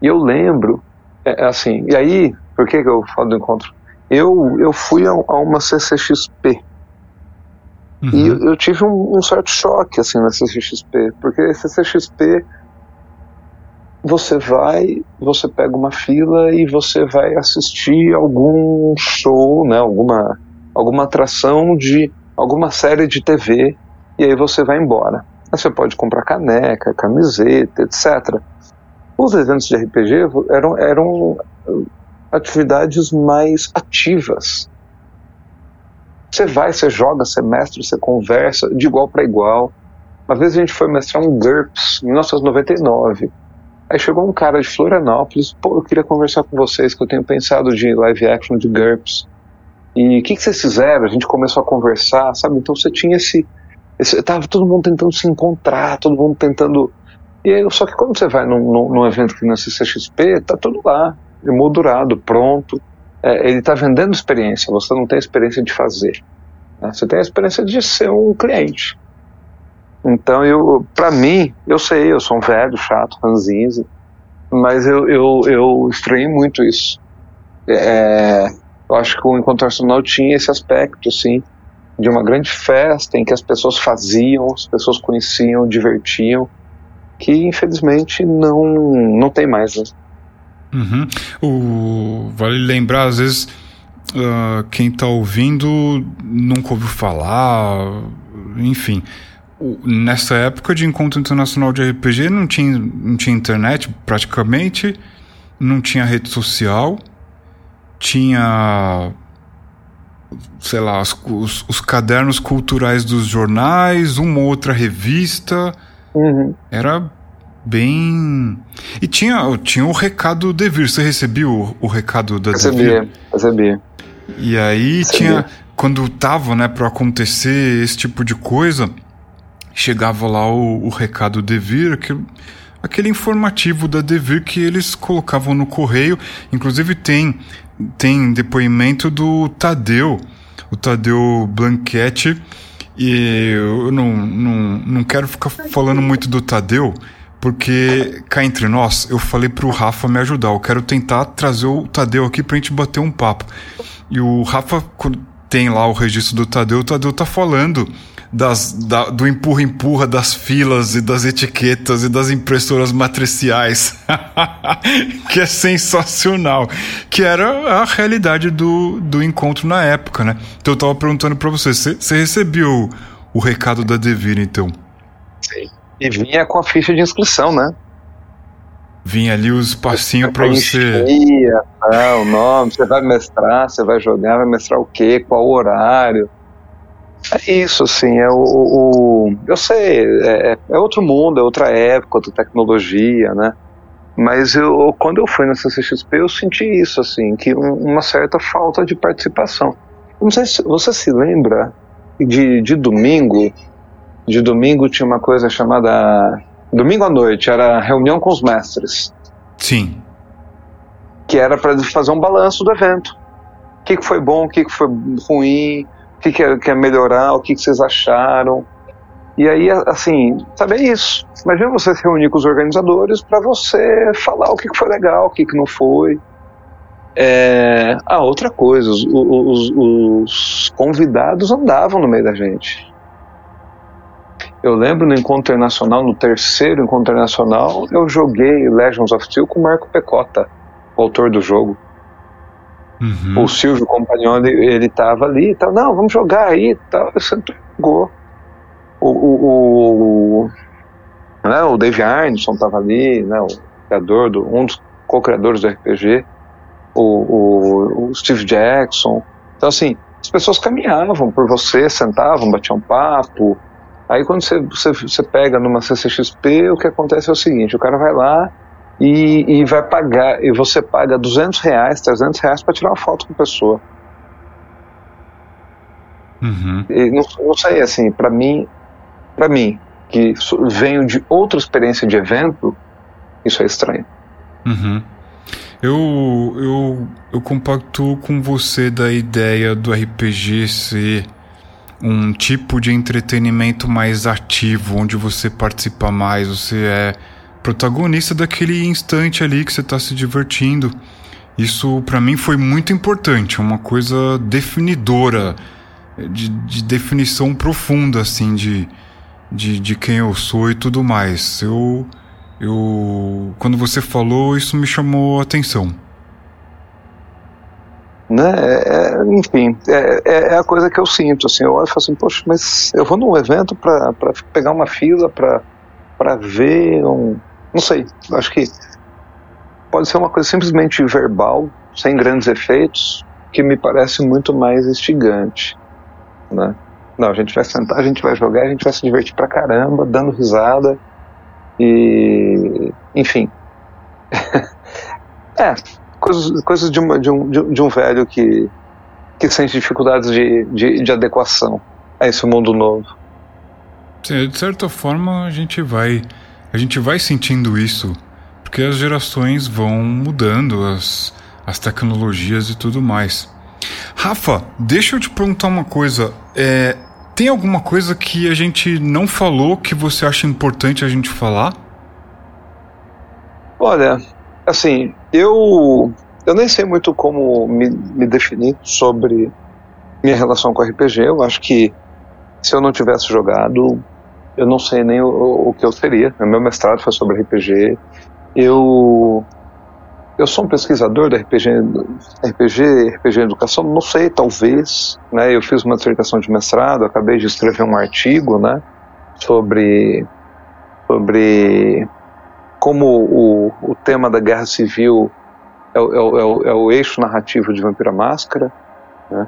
E eu lembro, é, é assim, e aí, por que, que eu falo do encontro? Eu, eu fui a, a uma CCXP. Uhum. E eu, eu tive um, um, certo choque, assim, na CCXP, porque a CCXP você vai, você pega uma fila e você vai assistir algum show, né, alguma, alguma atração de alguma série de TV, e aí você vai embora. Aí você pode comprar caneca, camiseta, etc. Os eventos de RPG eram, eram atividades mais ativas. Você vai, você joga, você mestra, você conversa de igual para igual. Uma vez a gente foi mestrar um GURPS, em 1999. Aí chegou um cara de Florianópolis, pô, eu queria conversar com vocês, que eu tenho pensado de live action de GURPS. E o que, que vocês fizeram? A gente começou a conversar, sabe? Então você tinha esse, esse. Tava todo mundo tentando se encontrar, todo mundo tentando. E aí, só que quando você vai num, num, num evento que na CCXP, tá tudo lá, emoldurado, pronto. É, ele está vendendo experiência, você não tem experiência de fazer. Né? Você tem a experiência de ser um cliente. Então, eu, para mim, eu sei, eu sou um velho, chato, ranzinza, mas eu, eu, eu estranhei muito isso. É, eu acho que o Encontro Nacional tinha esse aspecto, assim, de uma grande festa em que as pessoas faziam, as pessoas conheciam, divertiam, que infelizmente não, não tem mais. Né? Uhum. O, vale lembrar, às vezes, uh, quem está ouvindo nunca ouviu falar, enfim nessa época de encontro internacional de RPG não tinha, não tinha internet praticamente, não tinha rede social, tinha sei lá, os, os, os cadernos culturais dos jornais, uma outra revista. Uhum. Era bem. E tinha, tinha o recado Devir. Você recebeu o, o recado da Devir? Recebia, E aí tinha. Quando tava, né, pra acontecer esse tipo de coisa, chegava lá o, o recado Devir, aquele, aquele informativo da Devir que eles colocavam no correio. Inclusive tem, tem depoimento do Tadeu, o Tadeu Blanchetti. E eu não, não, não quero ficar falando muito do Tadeu, porque cá entre nós, eu falei pro Rafa me ajudar. Eu quero tentar trazer o Tadeu aqui pra gente bater um papo. E o Rafa, quando tem lá o registro do Tadeu, o Tadeu tá falando das, da, do empurra-empurra das filas e das etiquetas e das impressoras matriciais, que é sensacional, que era a realidade do, do encontro na época, né? Então eu tava perguntando para você, você recebeu o recado da Devir, então? Sim. E vinha com a ficha de inscrição, né? Vinha ali os passinhos para você. Enchia, tá, o nome, você vai mestrar, você vai jogar, vai mestrar o quê, qual horário. É isso, assim, é o, o eu sei, é, é, é, outro mundo, é outra época, outra tecnologia, né? Mas eu, quando eu fui na CCXP, eu senti isso, assim, que um, uma certa falta de participação. Não sei se você se lembra de, de domingo. De domingo tinha uma coisa chamada domingo à noite, era reunião com os mestres. Sim. Que era para fazer um balanço do evento. O que, que foi bom, o que, que foi ruim, que quer, quer melhorar, o que, que vocês acharam. E aí, assim, sabe, é isso. Imagina você se reunir com os organizadores para você falar o que foi legal, o que não foi. É... Ah, outra coisa, os, os, os, convidados andavam no meio da gente. Eu lembro no encontro internacional, no terceiro encontro internacional, eu joguei Legends of Steel com o Marco Pecota, o autor do jogo. Uhum. O Silvio Compagnoli, ele tava ali e tal, não, vamos jogar aí tal, ele jogou. O, o, o, né, o Dave Arneson tava ali, né, o criador, do, um dos co-criadores do RPG, o, o, o Steve Jackson. Então, assim, as pessoas caminhavam por você, sentavam, batiam papo. Aí quando você, você, você pega numa CCXP, o que acontece é o seguinte, o cara vai lá, e, e vai pagar, e você paga 200 reais, 300 reais para tirar uma foto com a pessoa. Uhum. não, não sei, assim, para mim, para mim, que venho de outra experiência de evento, isso é estranho. Uhum. Eu, eu, eu compacto com você da ideia do RPG ser um tipo de entretenimento mais ativo, onde você participa mais, você é protagonista daquele instante ali que você está se divertindo. Isso para mim foi muito importante, uma coisa definidora, de, de definição profunda assim de, de, de quem eu sou e tudo mais. Eu eu quando você falou isso me chamou a atenção. Né? É, é enfim, é, é, é, a coisa que eu sinto. Assim, eu olho e falo assim, poxa, mas eu vou num evento para pegar uma fila para ver um. Não sei, acho que pode ser uma coisa simplesmente verbal, sem grandes efeitos, que me parece muito mais instigante. Né? Não, a gente vai sentar, a gente vai jogar, a gente vai se divertir pra caramba, dando risada e. Enfim. é, coisas, coisas de, uma, de, um, de um velho que, que sente dificuldades de, de, de adequação a esse mundo novo. de certa forma a gente vai a gente vai sentindo isso porque as gerações vão mudando as, as tecnologias e tudo mais. Rafa, deixa eu te perguntar uma coisa. É, tem alguma coisa que a gente não falou que você acha importante a gente falar? Olha, assim, eu eu nem sei muito como me, me definir sobre minha relação com RPG. Eu acho que se eu não tivesse jogado, eu não sei nem o, o que eu seria. Meu mestrado foi sobre RPG. Eu eu sou um pesquisador da RPG, RPG, RPG Educação, não sei, talvez, né? Eu fiz uma dissertação de mestrado, acabei de escrever um artigo, né, sobre sobre como o, o tema da guerra civil é, é, é, é o eixo narrativo de Vampira Máscara, né?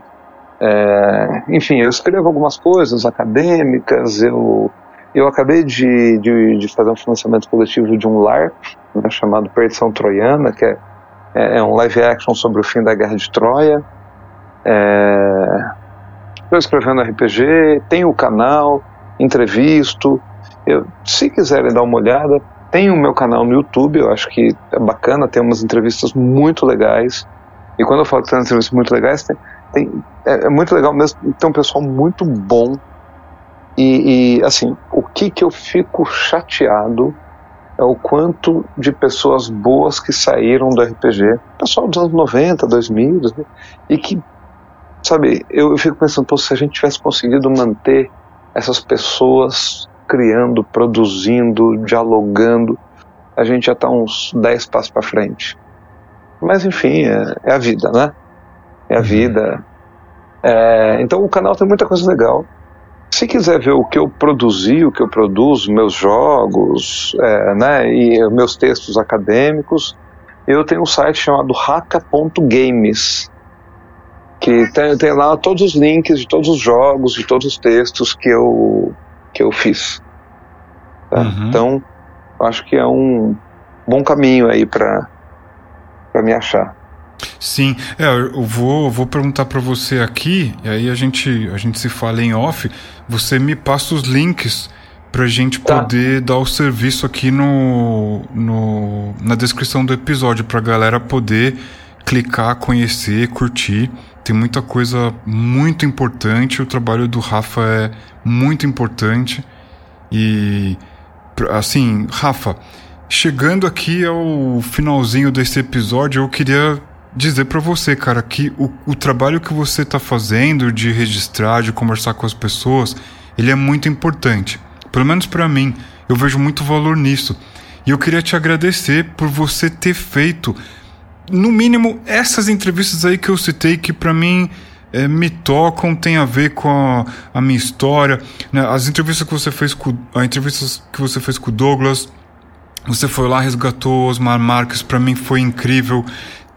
É, enfim, eu escrevo algumas coisas acadêmicas, eu eu acabei de, de, de, fazer um financiamento coletivo de um LARP, né, chamado Perdição Troiana, que é, é, é, um live action sobre o fim da Guerra de Troia. Estou é, escrevendo RPG, tenho o canal, entrevisto. Eu, se quiserem dar uma olhada, tem o meu canal no YouTube, eu acho que é bacana, tem umas entrevistas muito legais. E quando eu falo que tem entrevistas muito legais, tem, tem é, é muito legal mesmo, tem um pessoal muito bom e, e, assim, o que que eu fico chateado é o quanto de pessoas boas que saíram do RPG, pessoal dos anos 90, 2000, e que, sabe, eu, eu fico pensando, pô, se a gente tivesse conseguido manter essas pessoas criando, produzindo, dialogando, a gente já está uns 10 passos para frente. Mas enfim, é, é, a vida, né? É a uhum. vida. É, então o canal tem muita coisa legal. Se quiser ver o que eu produzi, o que eu produzo, meus jogos, é, né, e meus textos acadêmicos, eu tenho um site chamado haka.games, que tem, tem, lá todos os links de todos os jogos, de todos os textos que eu, que eu fiz. Tá? Uhum. Então, acho que é um bom caminho aí para me achar. Sim, é, eu vou, vou perguntar para você aqui, e aí a gente, a gente se fala em off. Você me passa os links para a gente tá. poder dar o serviço aqui no, no, na descrição do episódio, para a galera poder clicar, conhecer, curtir. Tem muita coisa muito importante. O trabalho do Rafa é muito importante. E, assim, Rafa, chegando aqui ao finalzinho desse episódio, eu queria dizer para você, cara, que o, o trabalho que você está fazendo de registrar, de conversar com as pessoas, ele é muito importante. Pelo menos para mim, eu vejo muito valor nisso. E eu queria te agradecer por você ter feito, no mínimo, essas entrevistas aí que eu citei, que para mim é, me tocam, tem a ver com a, a minha história. Né? As entrevistas que você fez com, a entrevistas que você fez com o Douglas, você foi lá, resgatou Osmar Marques, para mim foi incrível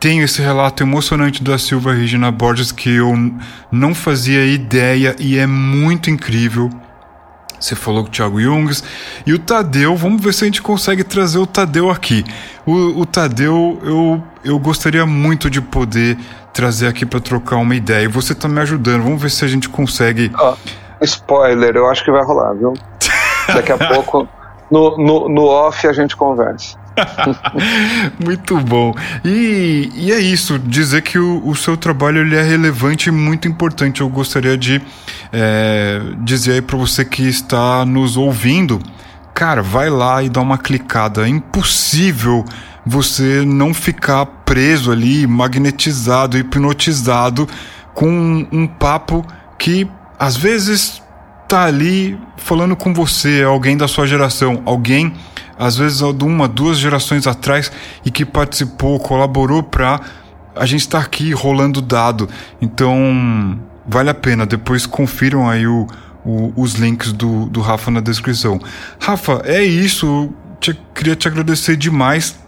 tenho esse relato emocionante da Silva Regina Borges que eu não fazia ideia e é muito incrível. Você falou com o Thiago Jungs e o Tadeu, vamos ver se a gente consegue trazer o Tadeu aqui. O, o Tadeu, eu, eu gostaria muito de poder trazer aqui para trocar uma ideia. E você tá me ajudando, vamos ver se a gente consegue. Oh, spoiler, eu acho que vai rolar, viu? Daqui a pouco No, no, no off a gente conversa. muito bom. E, e, é isso, dizer que o, o, seu trabalho ele é relevante e muito importante. Eu gostaria de é, dizer aí para você que está nos ouvindo, cara, vai lá e dá uma clicada. É impossível você não ficar preso ali, magnetizado, hipnotizado com um, papo que às vezes tá ali falando com você, alguém da sua geração, alguém às vezes de uma, duas gerações atrás e que participou, colaborou para a gente estar tá aqui rolando dado. Então, vale a pena. Depois confiram aí o, o, os links do, do Rafa na descrição. Rafa, é isso. Te, queria te agradecer demais.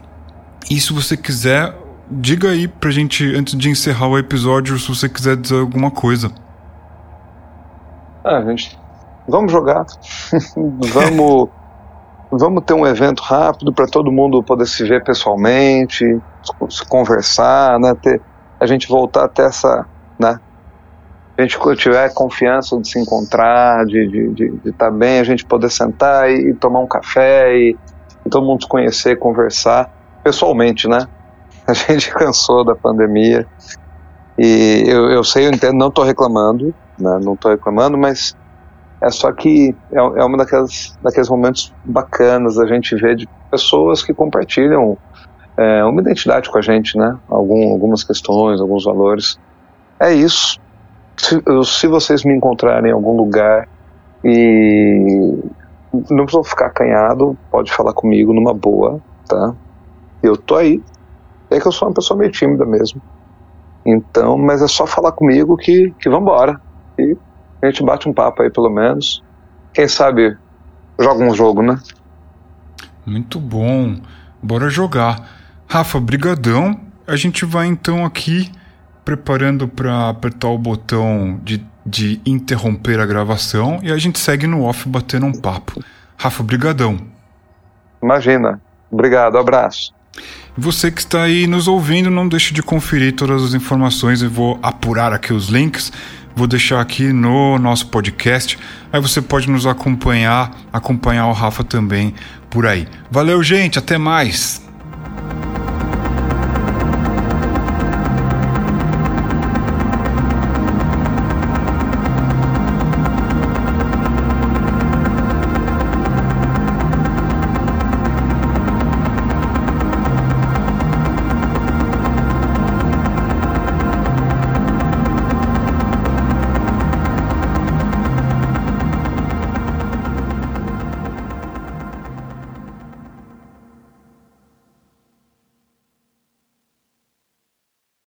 E se você quiser, diga aí pra gente, antes de encerrar o episódio, se você quiser dizer alguma coisa. Ah, gente, vamos jogar. vamos, vamos ter um evento rápido para todo mundo poder se ver pessoalmente, se conversar, né? Ter, a gente voltar até essa, né? A gente tiver confiança de se encontrar, de estar de, de, de tá bem, a gente poder sentar e, e tomar um café e, e todo mundo se conhecer, conversar pessoalmente, né? A gente cansou da pandemia e eu, eu sei, eu entendo, não estou reclamando, né? não estou reclamando, mas é só que é, é uma daquelas, daqueles momentos bacanas a gente ver de pessoas que compartilham é, uma identidade com a gente, né? Algum, algumas questões, alguns valores. É isso. Se, se vocês me encontrarem em algum lugar e não precisam ficar acanhado, pode falar comigo numa boa, tá? Eu tô aí. É que eu sou uma pessoa meio tímida mesmo. Então, mas é só falar comigo que, que vambora. E a gente bate um papo aí pelo menos. Quem sabe joga um jogo, né? Muito bom. Bora jogar. Rafa, brigadão. A gente vai então aqui preparando para apertar o botão de, de interromper a gravação e a gente segue no off batendo um papo. Rafa, brigadão. Imagina. Obrigado, abraço. Você que está aí nos ouvindo, não deixe de conferir todas as informações. Eu vou apurar aqui os links, vou deixar aqui no nosso podcast. Aí você pode nos acompanhar, acompanhar o Rafa também por aí. Valeu, gente, até mais!